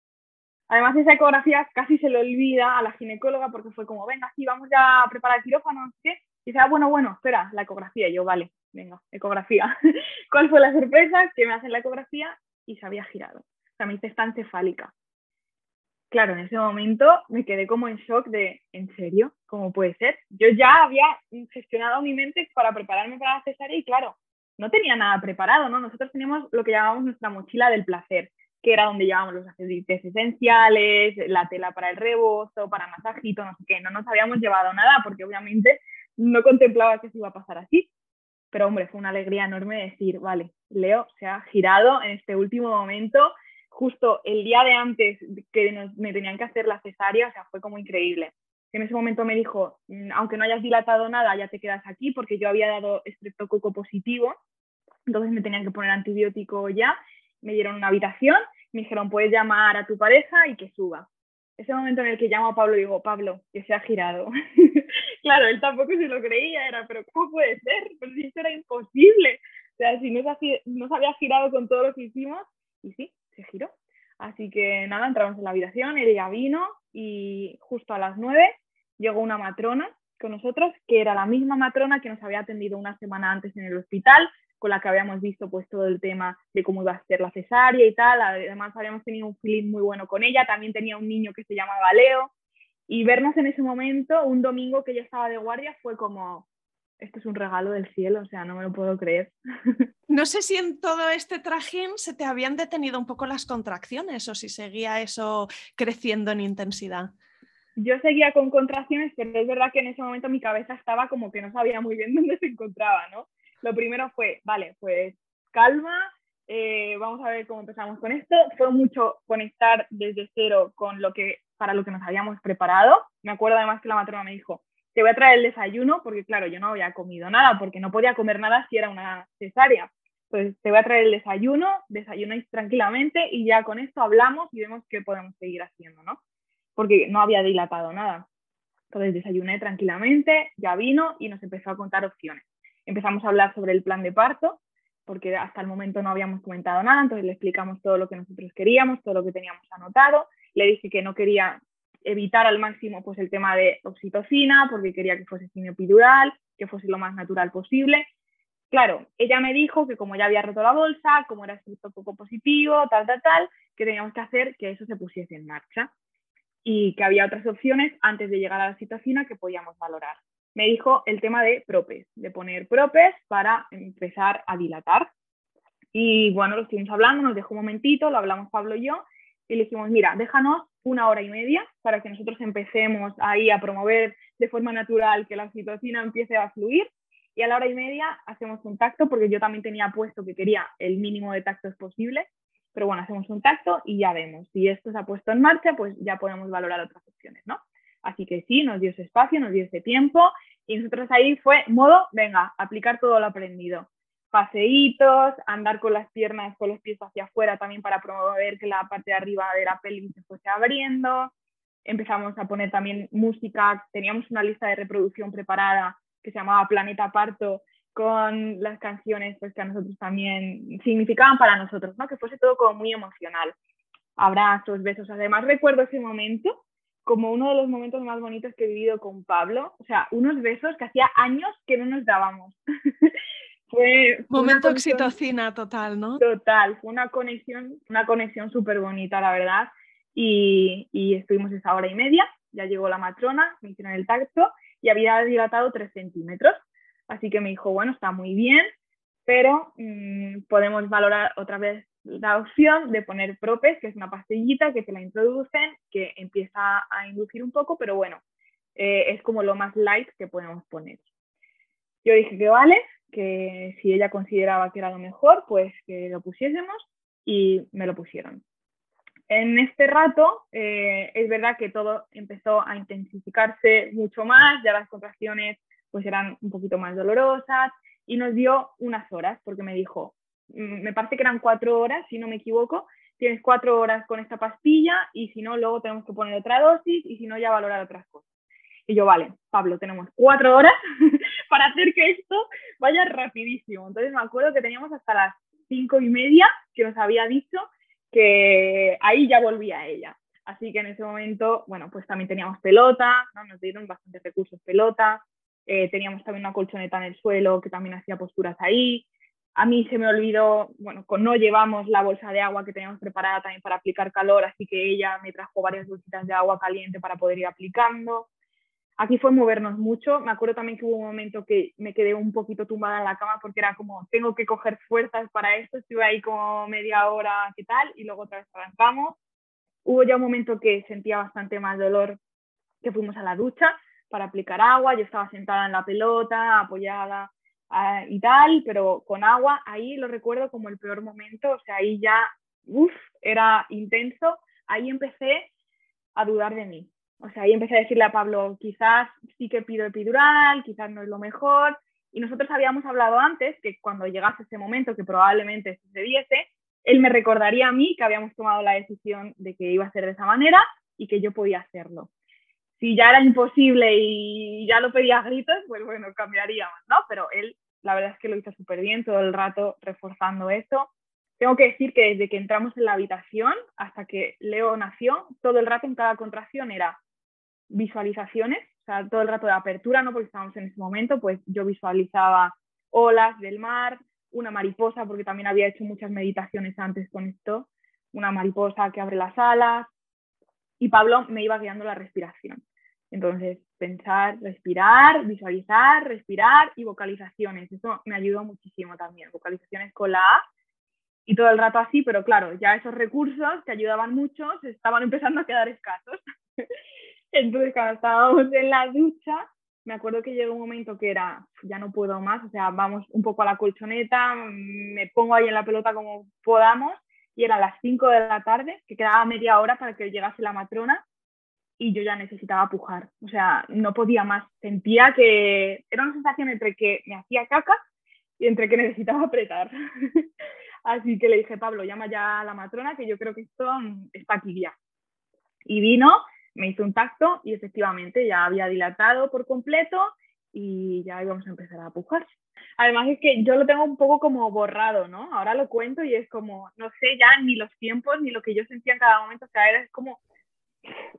Además, esa ecografía casi se le olvida a la ginecóloga porque fue como, venga, sí, vamos ya a preparar el quirófano, qué. Y dice, ah, bueno, bueno, espera, la ecografía. Y yo, vale, venga, ecografía. ¿Cuál fue la sorpresa? Que me hacen la ecografía y se había girado. O sea, me hice esta encefálica claro, en ese momento me quedé como en shock de, ¿en serio? ¿Cómo puede ser? Yo ya había gestionado mi mente para prepararme para la cesárea y claro, no tenía nada preparado, ¿no? Nosotros teníamos lo que llamábamos nuestra mochila del placer, que era donde llevábamos los aceites esenciales, la tela para el rebozo, para masajito, no sé qué. No nos habíamos llevado nada porque obviamente no contemplaba que se iba a pasar así. Pero hombre, fue una alegría enorme decir, vale, Leo se ha girado en este último momento justo el día de antes que me tenían que hacer la cesárea, o sea, fue como increíble. En ese momento me dijo, mm, aunque no hayas dilatado nada, ya te quedas aquí, porque yo había dado estreptococo positivo, entonces me tenían que poner antibiótico ya, me dieron una habitación, me dijeron, puedes llamar a tu pareja y que suba. Ese momento en el que llamo a Pablo, digo, Pablo, que se ha girado. claro, él tampoco se lo creía, era, pero ¿cómo puede ser? Pues eso era imposible. O sea, si no había girado con todo lo que hicimos, y sí, se giró. Así que nada, entramos en la habitación, él ya vino y justo a las nueve llegó una matrona con nosotros, que era la misma matrona que nos había atendido una semana antes en el hospital, con la que habíamos visto pues todo el tema de cómo iba a ser la cesárea y tal. Además habíamos tenido un feeling muy bueno con ella, también tenía un niño que se llamaba Leo. Y vernos en ese momento, un domingo que yo estaba de guardia, fue como, esto es un regalo del cielo, o sea, no me lo puedo creer. No sé si en todo este trajín se te habían detenido un poco las contracciones o si seguía eso creciendo en intensidad. Yo seguía con contracciones, pero es verdad que en ese momento mi cabeza estaba como que no sabía muy bien dónde se encontraba, ¿no? Lo primero fue, vale, pues calma, eh, vamos a ver cómo empezamos con esto. Fue mucho conectar desde cero con lo que, para lo que nos habíamos preparado. Me acuerdo además que la matrona me dijo, te voy a traer el desayuno, porque claro, yo no había comido nada, porque no podía comer nada si era una cesárea pues te voy a traer el desayuno, desayunáis tranquilamente y ya con esto hablamos y vemos qué podemos seguir haciendo, ¿no? Porque no había dilatado nada. Entonces desayuné tranquilamente, ya vino y nos empezó a contar opciones. Empezamos a hablar sobre el plan de parto, porque hasta el momento no habíamos comentado nada, entonces le explicamos todo lo que nosotros queríamos, todo lo que teníamos anotado. Le dije que no quería evitar al máximo pues el tema de oxitocina, porque quería que fuese epidural, que fuese lo más natural posible Claro, ella me dijo que como ya había roto la bolsa, como era esto poco positivo, tal, tal, tal, que teníamos que hacer que eso se pusiese en marcha y que había otras opciones antes de llegar a la citocina que podíamos valorar. Me dijo el tema de propes, de poner propes para empezar a dilatar. Y bueno, lo estuvimos hablando, nos dejó un momentito, lo hablamos Pablo y yo, y le dijimos, mira, déjanos una hora y media para que nosotros empecemos ahí a promover de forma natural que la citocina empiece a fluir y a la hora y media hacemos un tacto, porque yo también tenía puesto que quería el mínimo de tactos posible, pero bueno, hacemos un tacto y ya vemos. Si esto se ha puesto en marcha, pues ya podemos valorar otras opciones, ¿no? Así que sí, nos dio ese espacio, nos dio ese tiempo y nosotros ahí fue modo, venga, aplicar todo lo aprendido. Paseitos, andar con las piernas, con los pies hacia afuera también para promover que la parte de arriba de la pelvis se fuese abriendo. Empezamos a poner también música, teníamos una lista de reproducción preparada que se llamaba Planeta Parto, con las canciones pues, que a nosotros también significaban para nosotros, ¿no? que fuese todo como muy emocional. Abrazos, besos. Además recuerdo ese momento como uno de los momentos más bonitos que he vivido con Pablo. O sea, unos besos que hacía años que no nos dábamos. fue, Momento oxitocina total, ¿no? Total, fue una conexión, una conexión súper bonita, la verdad. Y, y estuvimos esa hora y media, ya llegó la matrona, me hicieron el tacto y había dilatado 3 centímetros. Así que me dijo, bueno, está muy bien, pero mm, podemos valorar otra vez la opción de poner propes, que es una pastillita que se la introducen, que empieza a inducir un poco, pero bueno, eh, es como lo más light que podemos poner. Yo dije que vale, que si ella consideraba que era lo mejor, pues que lo pusiésemos y me lo pusieron. En este rato eh, es verdad que todo empezó a intensificarse mucho más, ya las contracciones pues eran un poquito más dolorosas y nos dio unas horas porque me dijo, mm, me parece que eran cuatro horas, si no me equivoco, tienes cuatro horas con esta pastilla y si no, luego tenemos que poner otra dosis y si no, ya valorar otras cosas. Y yo, vale, Pablo, tenemos cuatro horas para hacer que esto vaya rapidísimo. Entonces me acuerdo que teníamos hasta las cinco y media que nos había dicho que ahí ya volvía ella. Así que en ese momento, bueno, pues también teníamos pelota, ¿no? nos dieron bastantes recursos pelota, eh, teníamos también una colchoneta en el suelo que también hacía posturas ahí. A mí se me olvidó, bueno, no llevamos la bolsa de agua que teníamos preparada también para aplicar calor, así que ella me trajo varias bolsitas de agua caliente para poder ir aplicando. Aquí fue movernos mucho. Me acuerdo también que hubo un momento que me quedé un poquito tumbada en la cama porque era como, tengo que coger fuerzas para esto. Estuve ahí como media hora, ¿qué tal? Y luego otra vez arrancamos. Hubo ya un momento que sentía bastante más dolor, que fuimos a la ducha para aplicar agua. Yo estaba sentada en la pelota, apoyada ah, y tal, pero con agua. Ahí lo recuerdo como el peor momento. O sea, ahí ya, uff, era intenso. Ahí empecé a dudar de mí o sea, ahí empecé a decirle a Pablo, quizás sí que pido epidural, quizás no es lo mejor. Y nosotros habíamos hablado antes que cuando llegase ese momento, que probablemente sucediese, él me recordaría a mí que habíamos tomado la decisión de que iba a ser de esa manera y que yo podía hacerlo. Si ya era imposible y ya lo pedía a gritos, pues bueno, cambiaríamos, ¿no? Pero él, la verdad es que lo hizo súper bien todo el rato reforzando eso. Tengo que decir que desde que entramos en la habitación hasta que Leo nació, todo el rato en cada contracción era visualizaciones, o sea, todo el rato de apertura, ¿no? Porque estábamos en ese momento, pues yo visualizaba olas del mar, una mariposa, porque también había hecho muchas meditaciones antes con esto, una mariposa que abre las alas, y Pablo me iba guiando la respiración. Entonces, pensar, respirar, visualizar, respirar y vocalizaciones. Eso me ayudó muchísimo también. Vocalizaciones con la A y todo el rato así, pero claro, ya esos recursos que ayudaban mucho se estaban empezando a quedar escasos. Entonces, cuando estábamos en la ducha, me acuerdo que llegó un momento que era, ya no puedo más, o sea, vamos un poco a la colchoneta, me pongo ahí en la pelota como podamos, y eran las 5 de la tarde, que quedaba media hora para que llegase la matrona, y yo ya necesitaba pujar, o sea, no podía más, sentía que era una sensación entre que me hacía caca y entre que necesitaba apretar. Así que le dije, Pablo, llama ya a la matrona, que yo creo que esto está aquí ya. Y vino, me hizo un tacto y efectivamente ya había dilatado por completo y ya íbamos a empezar a pujar. Además es que yo lo tengo un poco como borrado, ¿no? Ahora lo cuento y es como, no sé ya ni los tiempos ni lo que yo sentía en cada momento, o sea, era como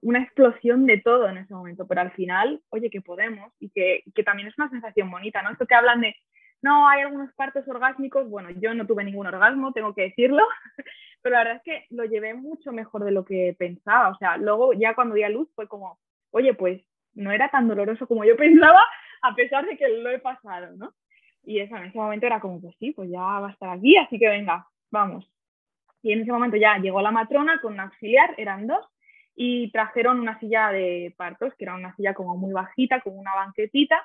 una explosión de todo en ese momento, pero al final, oye, que podemos y que, que también es una sensación bonita, ¿no? Esto que hablan de, no, hay algunos partos orgásmicos, bueno, yo no tuve ningún orgasmo, tengo que decirlo, pero la verdad es que lo llevé mucho mejor de lo que pensaba, o sea, luego ya cuando di a luz fue como, oye, pues no era tan doloroso como yo pensaba, a pesar de que lo he pasado, ¿no? Y eso, en ese momento era como, pues sí, pues ya va a estar aquí, así que venga, vamos. Y en ese momento ya llegó la matrona con un auxiliar, eran dos, y trajeron una silla de partos, que era una silla como muy bajita, con una banquetita,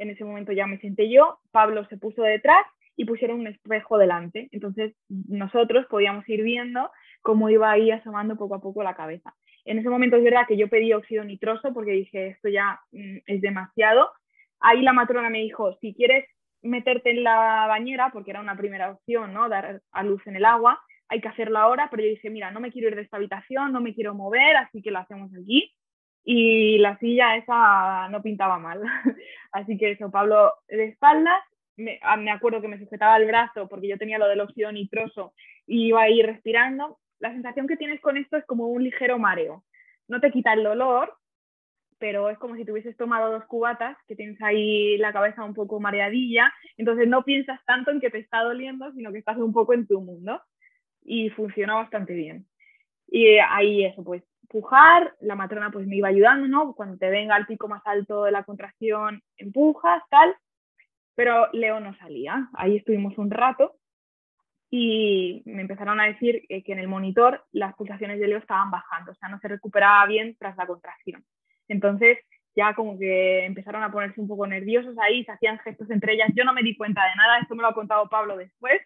en ese momento ya me senté yo, Pablo se puso detrás y pusieron un espejo delante. Entonces nosotros podíamos ir viendo cómo iba ahí asomando poco a poco la cabeza. En ese momento es verdad que yo pedí óxido nitroso porque dije, esto ya mm, es demasiado. Ahí la matrona me dijo, si quieres meterte en la bañera, porque era una primera opción, ¿no? Dar a luz en el agua, hay que hacerlo ahora, pero yo dije, mira, no me quiero ir de esta habitación, no me quiero mover, así que lo hacemos aquí y la silla esa no pintaba mal. Así que eso, Pablo de espaldas, ah, me, acuerdo que me sujetaba el brazo porque yo tenía lo del óxido nitroso y iba ahí respirando. La sensación que tienes con esto es como un ligero mareo. No te quita el dolor, pero es como si tuvieses tomado dos cubatas, que tienes ahí la cabeza un poco mareadilla, entonces no piensas tanto en que te está doliendo, sino que estás un poco en tu mundo. Y funciona bastante bien. Y ahí eso, pues empujar, la matrona pues me iba ayudando, ¿no? Cuando te venga el pico más alto de la contracción, empujas, tal, pero Leo no salía. Ahí estuvimos un rato y me empezaron a decir que en el monitor las pulsaciones de Leo estaban bajando, o sea, no se recuperaba bien tras la contracción. Entonces ya como que empezaron a ponerse un poco nerviosos ahí, se hacían gestos entre ellas. Yo no me di cuenta de nada, esto me lo ha contado Pablo después,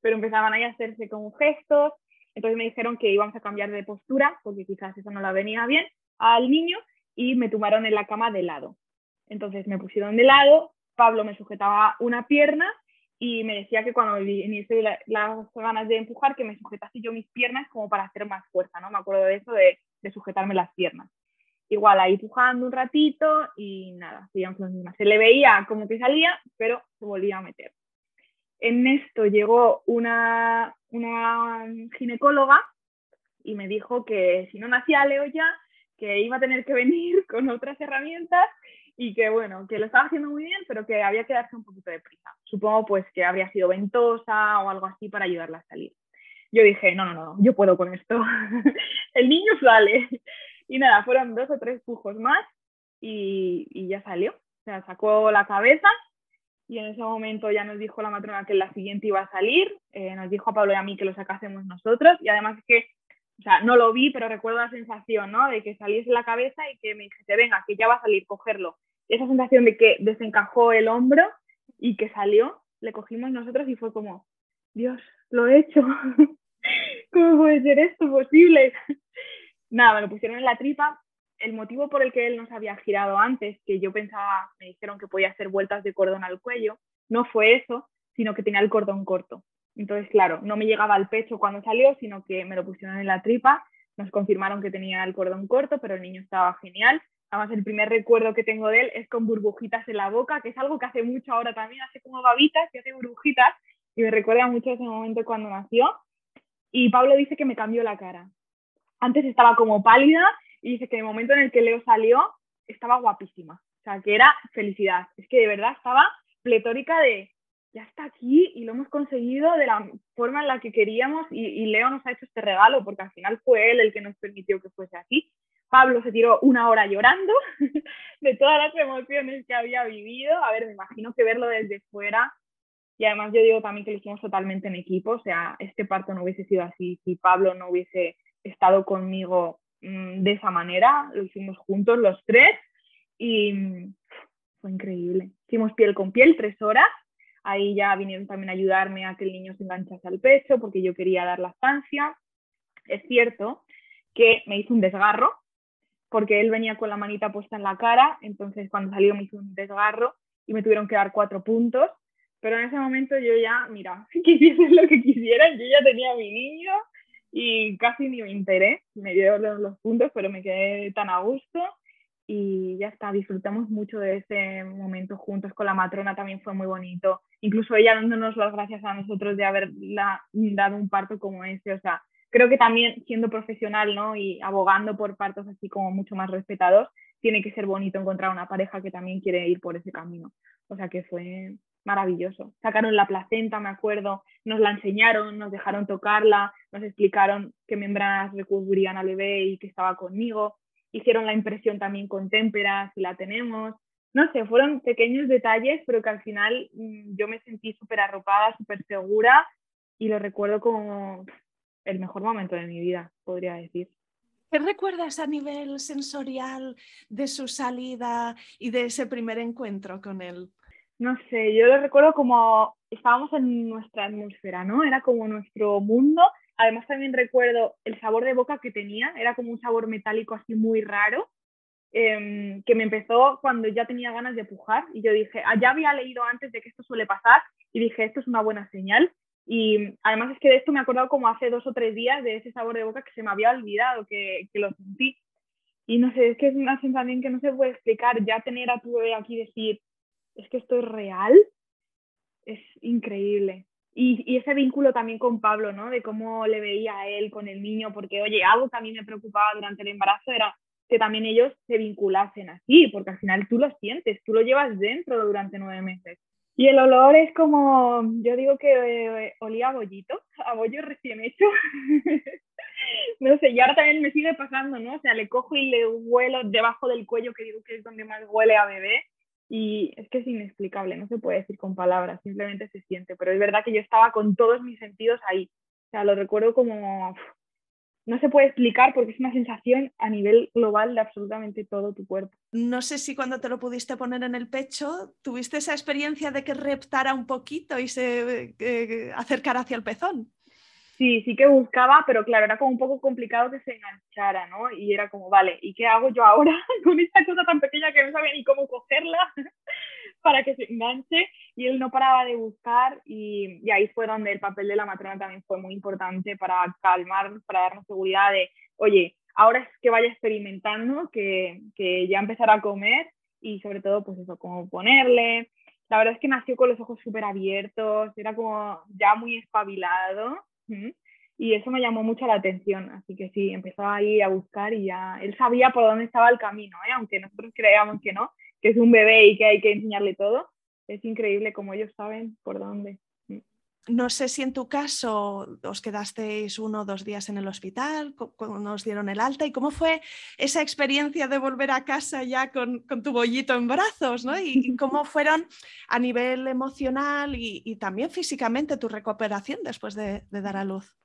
pero empezaban ahí a hacerse como gestos entonces me dijeron que íbamos a cambiar de postura, porque quizás eso no la venía bien, al niño y me tumbaron en la cama de lado. Entonces me pusieron de lado, Pablo me sujetaba una pierna y me decía que cuando inicié las ganas de empujar, que me sujetase yo mis piernas como para hacer más fuerza, ¿no? Me acuerdo de eso, de, sujetarme las piernas. Igual ahí empujando un ratito y nada, seguíamos las mismas. Se le veía como que salía, pero se volvía a meter. En esto llegó una, una ginecóloga y me dijo que si no nacía Leo ya, que iba a tener que venir con otras herramientas y que bueno, que lo estaba haciendo muy bien, pero que había que darse un poquito de prisa. Supongo pues que habría sido ventosa o algo así para ayudarla a salir. Yo dije, no, no, no, yo puedo con esto. El niño sale. Y nada, fueron dos o tres pujos más y, y ya salió. O sea, sacó la cabeza y en ese momento ya nos dijo la matrona que la siguiente iba a salir, eh, nos dijo a Pablo y a mí que lo sacásemos nosotros y además que, o sea, no lo vi, pero recuerdo la sensación, ¿no? De que saliese la cabeza y que me dijese, venga, que ya va a salir, cogerlo. esa sensación de que desencajó el hombro y que salió, le cogimos nosotros y fue como, Dios, lo he hecho. ¿Cómo puede ser esto posible? Nada, me lo pusieron en la tripa, el motivo por el que él nos había girado antes, que yo pensaba, me dijeron que podía hacer vueltas de cordón al cuello, no fue eso, sino que tenía el cordón corto. Entonces, claro, no me llegaba al pecho cuando salió, sino que me lo pusieron en la tripa, nos confirmaron que tenía el cordón corto, pero el niño estaba genial. Además, el primer recuerdo que tengo de él es con burbujitas en la boca, que es algo que hace mucho ahora también, hace como babitas y hace burbujitas, y me recuerda mucho ese momento cuando nació. Y Pablo dice que me cambió la cara. Antes estaba como pálida y dice que en el momento en el que Leo salió, estaba guapísima. O sea, que era felicidad. Es que de verdad estaba pletórica de, ya está aquí y lo hemos conseguido de la forma en la que queríamos y, Leo nos ha hecho este regalo porque al final fue él el que nos permitió que fuese así. Pablo se tiró una hora llorando de todas las emociones que había vivido. A ver, me imagino que verlo desde fuera. Y además yo digo también que lo hicimos totalmente en equipo. O sea, este parto no hubiese sido así si Pablo no hubiese estado conmigo de esa manera, lo hicimos juntos los tres y mm, fue increíble. Hicimos piel con piel tres horas, ahí ya vinieron también a ayudarme a que el niño se enganchase al pecho porque yo quería dar la estancia. Es cierto que me hizo un desgarro porque él venía con la manita puesta en la cara, entonces cuando salió me hizo un desgarro y me tuvieron que dar cuatro puntos, pero en ese momento yo ya, mira, si quisiesen lo que quisieran, yo ya tenía a mi niño, y casi ni me enteré, me dio los, puntos, pero me quedé tan a gusto y ya está, disfrutamos mucho de ese momento juntos con la matrona, también fue muy bonito, incluso ella dándonos las gracias a nosotros de haberla dado un parto como ese, o sea, creo que también siendo profesional, ¿no? Y abogando por partos así como mucho más respetados, tiene que ser bonito encontrar una pareja que también quiere ir por ese camino, o sea que fue, maravilloso. Sacaron la placenta, me acuerdo, nos la enseñaron, nos dejaron tocarla, nos explicaron qué membranas recubrían al bebé y que estaba conmigo. Hicieron la impresión también con témpera, si la tenemos. No sé, fueron pequeños detalles, pero que al final mm, yo me sentí súper arropada, súper segura y lo recuerdo como el mejor momento de mi vida, podría decir. ¿Qué recuerdas a nivel sensorial de su salida y de ese primer encuentro con él? No sé, yo lo recuerdo como estábamos en nuestra atmósfera, ¿no? Era como nuestro mundo. Además también recuerdo el sabor de boca que tenía, era como un sabor metálico así muy raro, em, que me empezó cuando ya tenía ganas de pujar y yo dije, ah, ya había leído antes de que esto suele pasar y dije, esto es una buena señal. Y además es que de esto me he acordado como hace dos o tres días de ese sabor de boca que se me había olvidado, que, que lo sentí. Y no sé, es que es una sensación que no se puede explicar. Ya tener a tu bebé aquí decir, es que esto es real, es increíble. Y, ese vínculo también con Pablo, ¿no? De cómo le veía a él con el niño, porque, oye, algo que a mí me preocupaba durante el embarazo era que también ellos se vinculasen así, porque al final tú lo sientes, tú lo llevas dentro durante nueve meses. Y el olor es como, yo digo que eh, olía a bollito, a bollo recién hecho. no sé, y ahora también me sigue pasando, ¿no? O sea, le cojo y le huelo debajo del cuello, que digo que es donde más huele a bebé, y es que es inexplicable, no se puede decir con palabras, simplemente se siente, pero es verdad que yo estaba con todos mis sentidos ahí, o sea, lo recuerdo como, no se puede explicar porque es una sensación a nivel global de absolutamente todo tu cuerpo. No sé si cuando te lo pudiste poner en el pecho, tuviste esa experiencia de que reptara un poquito y se eh, acercara hacia el pezón. Sí, sí que buscaba, pero claro, era como un poco complicado que se enganchara, ¿no? Y era como, vale, ¿y qué hago yo ahora con esta cosa tan pequeña que no sabía ni cómo cogerla para que se enganche? y él no paraba de buscar y, y, ahí fue donde el papel de la matrona también fue muy importante para calmar, para darnos seguridad de, oye, ahora es que vaya experimentando, que, que ya empezará a comer y sobre todo, pues eso, como ponerle. La verdad es que nació con los ojos súper abiertos, era como ya muy espabilado y eso me llamó mucho la atención, así que sí, empezó ahí a buscar y ya él sabía por dónde estaba el camino, ¿eh? aunque nosotros creíamos que no, que es un bebé y que hay que enseñarle todo, es increíble como ellos saben por dónde. No sé si en tu caso os quedasteis uno o dos días en el hospital, cuando nos dieron el alta, y cómo fue esa experiencia de volver a casa ya con, tu bollito en brazos, ¿no? Y, cómo fueron a nivel emocional y, también físicamente tu recuperación después de, dar a luz.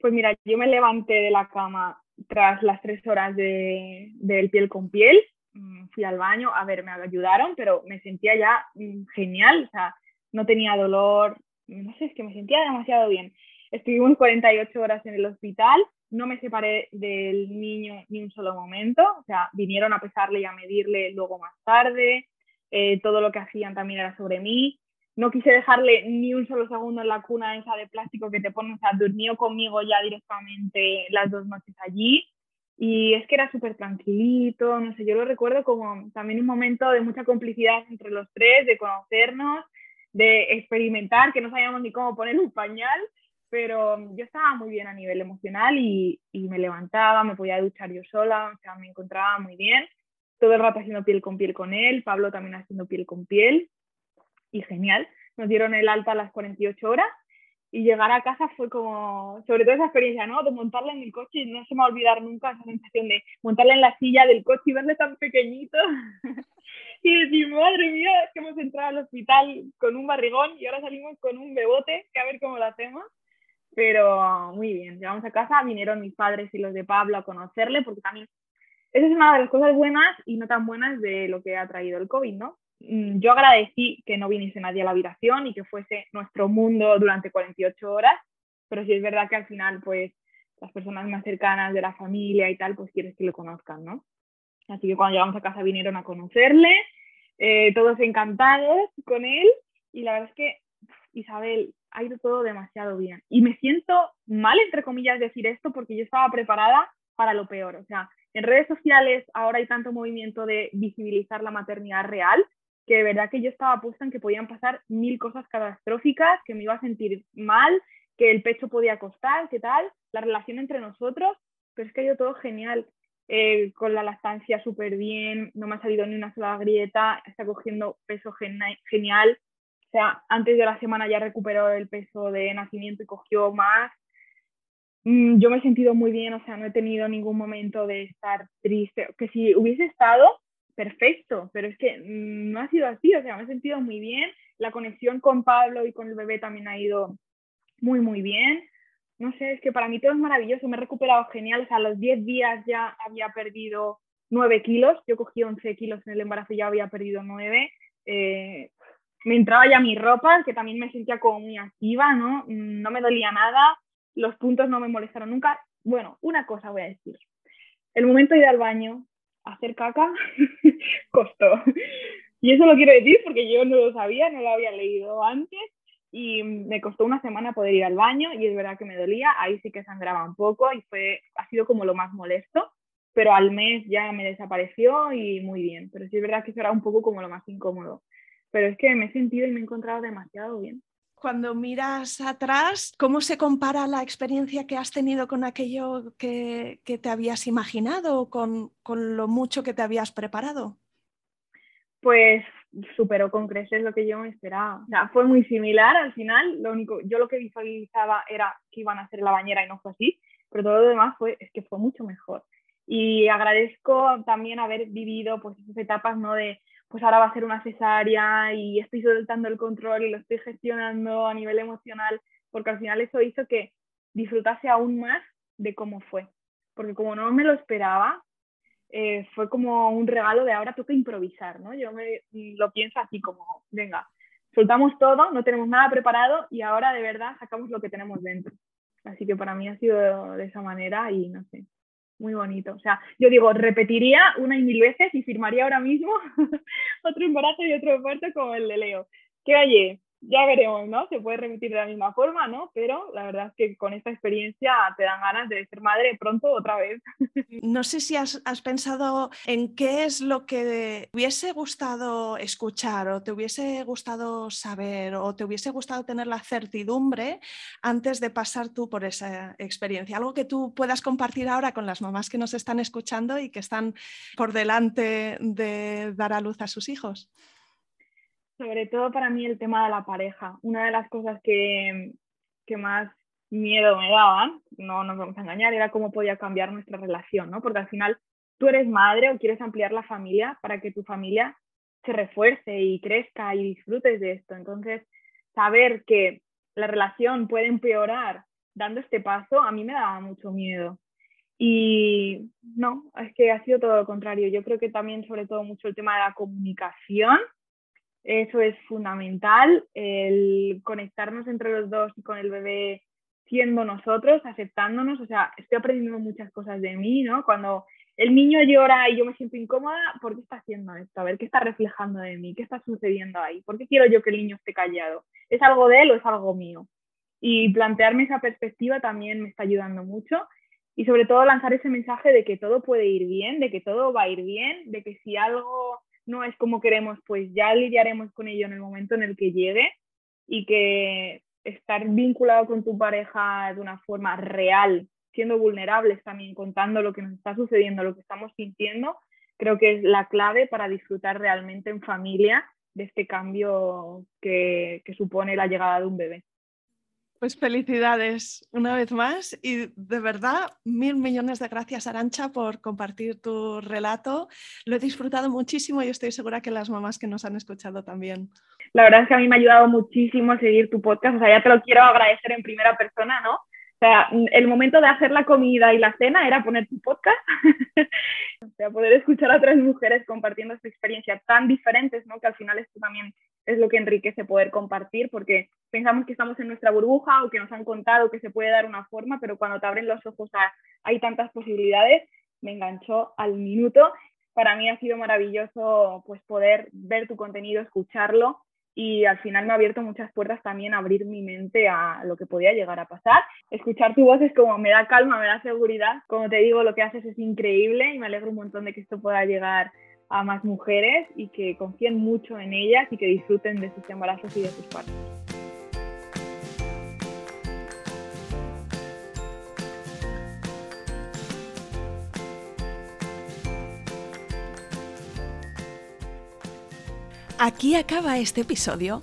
Pues mira, yo me levanté de la cama tras las tres horas de, del piel con piel, mm, fui al baño, a ver, me ayudaron, pero me sentía ya mm, genial, o sea, no tenía dolor, no sé, es que me sentía demasiado bien. Estuvimos 48 horas en el hospital, no me separé del niño ni un solo momento, o sea, vinieron a pesarle y a medirle luego más tarde, eh, todo lo que hacían también era sobre mí, no quise dejarle ni un solo segundo en la cuna esa de plástico que te ponen, o sea, durmió conmigo ya directamente las dos noches allí, y es que era súper tranquilito, no sé, yo lo recuerdo como también un momento de mucha complicidad entre los tres, de conocernos, de experimentar, que no sabíamos ni cómo poner un pañal, pero yo estaba muy bien a nivel emocional y, y, me levantaba, me podía duchar yo sola, o sea, me encontraba muy bien, todo el rato haciendo piel con piel con él, Pablo también haciendo piel con piel, y genial, nos dieron el alta a las 48 horas y llegar a casa fue como, sobre todo esa experiencia, ¿no? De montarla en el coche y no se me va a olvidar nunca esa sensación de montarla en la silla del coche y verle tan pequeñito y decir, madre mía, es que hemos entrado al hospital con un barrigón y ahora salimos con un bebote, que a ver cómo lo hacemos. Pero muy bien, llegamos a casa, vinieron mis padres y los de Pablo a conocerle, porque también esa es una de las cosas buenas y no tan buenas de lo que ha traído el COVID, ¿no? Mm, yo agradecí que no viniese nadie a la habitación y que fuese nuestro mundo durante 48 horas, pero sí es verdad que al final, pues, las personas más cercanas de la familia y tal, pues quieres que lo conozcan, ¿no? Así que cuando llegamos a casa vinieron a conocerle, eh, todos encantados con él y la verdad es que Isabel ha ido todo demasiado bien. Y me siento mal, entre comillas, decir esto porque yo estaba preparada para lo peor. O sea, en redes sociales ahora hay tanto movimiento de visibilizar la maternidad real que de verdad que yo estaba puesta en que podían pasar mil cosas catastróficas, que me iba a sentir mal, que el pecho podía costar, qué tal, la relación entre nosotros, pero es que ha ido todo genial. Eh, con la lactancia súper bien, no me ha salido ni una sola grieta, está cogiendo peso genial. O sea, antes de la semana ya recuperó el peso de nacimiento y cogió más. Mm, yo me he sentido muy bien, o sea, no he tenido ningún momento de estar triste. Que si hubiese estado, perfecto, pero es que mm, no ha sido así, o sea, me he sentido muy bien. La conexión con Pablo y con el bebé también ha ido muy, muy bien no sé, es que para mí todo es maravilloso, me he recuperado genial, o sea, a los 10 días ya había perdido 9 kilos, yo cogí 11 kilos en el embarazo y ya había perdido 9, eh, me entraba ya mi ropa, que también me sentía como muy activa, ¿no? Mm, no me dolía nada, los puntos no me molestaron nunca. Bueno, una cosa voy a decir, el momento de ir al baño, hacer caca, costó. Y eso lo quiero decir porque yo no lo sabía, no lo había leído antes y me costó una semana poder ir al baño y es verdad que me dolía, ahí sí que sangraba un poco y fue, ha sido como lo más molesto, pero al mes ya me desapareció y muy bien, pero sí es verdad que eso era un poco como lo más incómodo, pero es que me he sentido y me he encontrado demasiado bien. Cuando miras atrás, ¿cómo se compara la experiencia que has tenido con aquello que, te habías imaginado, con, con lo mucho que te habías preparado? Pues superó con creces lo que yo me esperaba. O sea, fue muy similar al final. Lo único, yo lo que visualizaba era que iban a hacer la bañera y no fue así, pero todo lo demás fue, es que fue mucho mejor. Y agradezco también haber vivido pues esas etapas, ¿no? De, pues ahora va a ser una cesárea y estoy soltando el control y lo estoy gestionando a nivel emocional, porque al final eso hizo que disfrutase aún más de cómo fue. Porque como no me lo esperaba, eh, fue como un regalo de ahora toca improvisar, ¿no? Yo me, lo pienso así como, venga, soltamos todo, no tenemos nada preparado y ahora de verdad sacamos lo que tenemos dentro. Así que para mí ha sido de esa manera y no sé, muy bonito. O sea, yo digo, repetiría una y mil veces y firmaría ahora mismo otro embarazo y otro parto como el de Leo. que oye, ya veremos, ¿no? Se puede remitir de la misma forma, ¿no? Pero la verdad es que con esta experiencia te dan ganas de ser madre pronto otra vez. No sé si has, pensado en qué es lo que hubiese gustado escuchar o te hubiese gustado saber o te hubiese gustado tener la certidumbre antes de pasar tú por esa experiencia. Algo que tú puedas compartir ahora con las mamás que nos están escuchando y que están por delante de dar a luz a sus hijos sobre todo para mí el tema de la pareja. Una de las cosas que, más miedo me daban, no nos vamos a engañar, era cómo podía cambiar nuestra relación, ¿no? Porque al final tú eres madre o quieres ampliar la familia para que tu familia se refuerce y crezca y disfrutes de esto. Entonces, saber que la relación puede empeorar dando este paso, a mí me daba mucho miedo. Y no, es que ha sido todo lo contrario. Yo creo que también, sobre todo, mucho el tema de la comunicación eso es fundamental, el conectarnos entre los dos y con el bebé siendo nosotros, aceptándonos. O sea, estoy aprendiendo muchas cosas de mí, ¿no? Cuando el niño llora y yo me siento incómoda, ¿por qué está haciendo esto? A ver, ¿qué está reflejando de mí? ¿Qué está sucediendo ahí? ¿Por qué quiero yo que el niño esté callado? ¿Es algo de él o es algo mío? Y plantearme esa perspectiva también me está ayudando mucho. Y sobre todo lanzar ese mensaje de que todo puede ir bien, de que todo va a ir bien, de que si algo no es como queremos, pues ya lidiaremos con ello en el momento en el que llegue y que estar vinculado con tu pareja de una forma real, siendo vulnerables también, contando lo que nos está sucediendo, lo que estamos sintiendo, creo que es la clave para disfrutar realmente en familia de este cambio que, que supone la llegada de un bebé. Pues felicidades una vez más y de verdad mil millones de gracias Arancha por compartir tu relato. Lo he disfrutado muchísimo y estoy segura que las mamás que nos han escuchado también. La verdad es que a mí me ha ayudado muchísimo seguir tu podcast, o sea, ya te lo quiero agradecer en primera persona, ¿no? O sea, el momento de hacer la comida y la cena era poner tu podcast, o sea, poder escuchar a otras mujeres compartiendo esta experiencia tan diferentes, ¿no? Que al final esto también es lo que enriquece poder compartir, porque pensamos que estamos en nuestra burbuja o que nos han contado que se puede dar una forma, pero cuando te abren los ojos hay tantas posibilidades, me enganchó al minuto. Para mí ha sido maravilloso pues poder ver tu contenido, escucharlo y al final me ha abierto muchas puertas también a abrir mi mente a lo que podía llegar a pasar. Escuchar tu voz es como me da calma, me da seguridad. Como te digo, lo que haces es increíble y me alegro un montón de que esto pueda llegar a más mujeres y que confíen mucho en ellas y que disfruten de sus embarazos y de sus partos. Aquí acaba este episodio.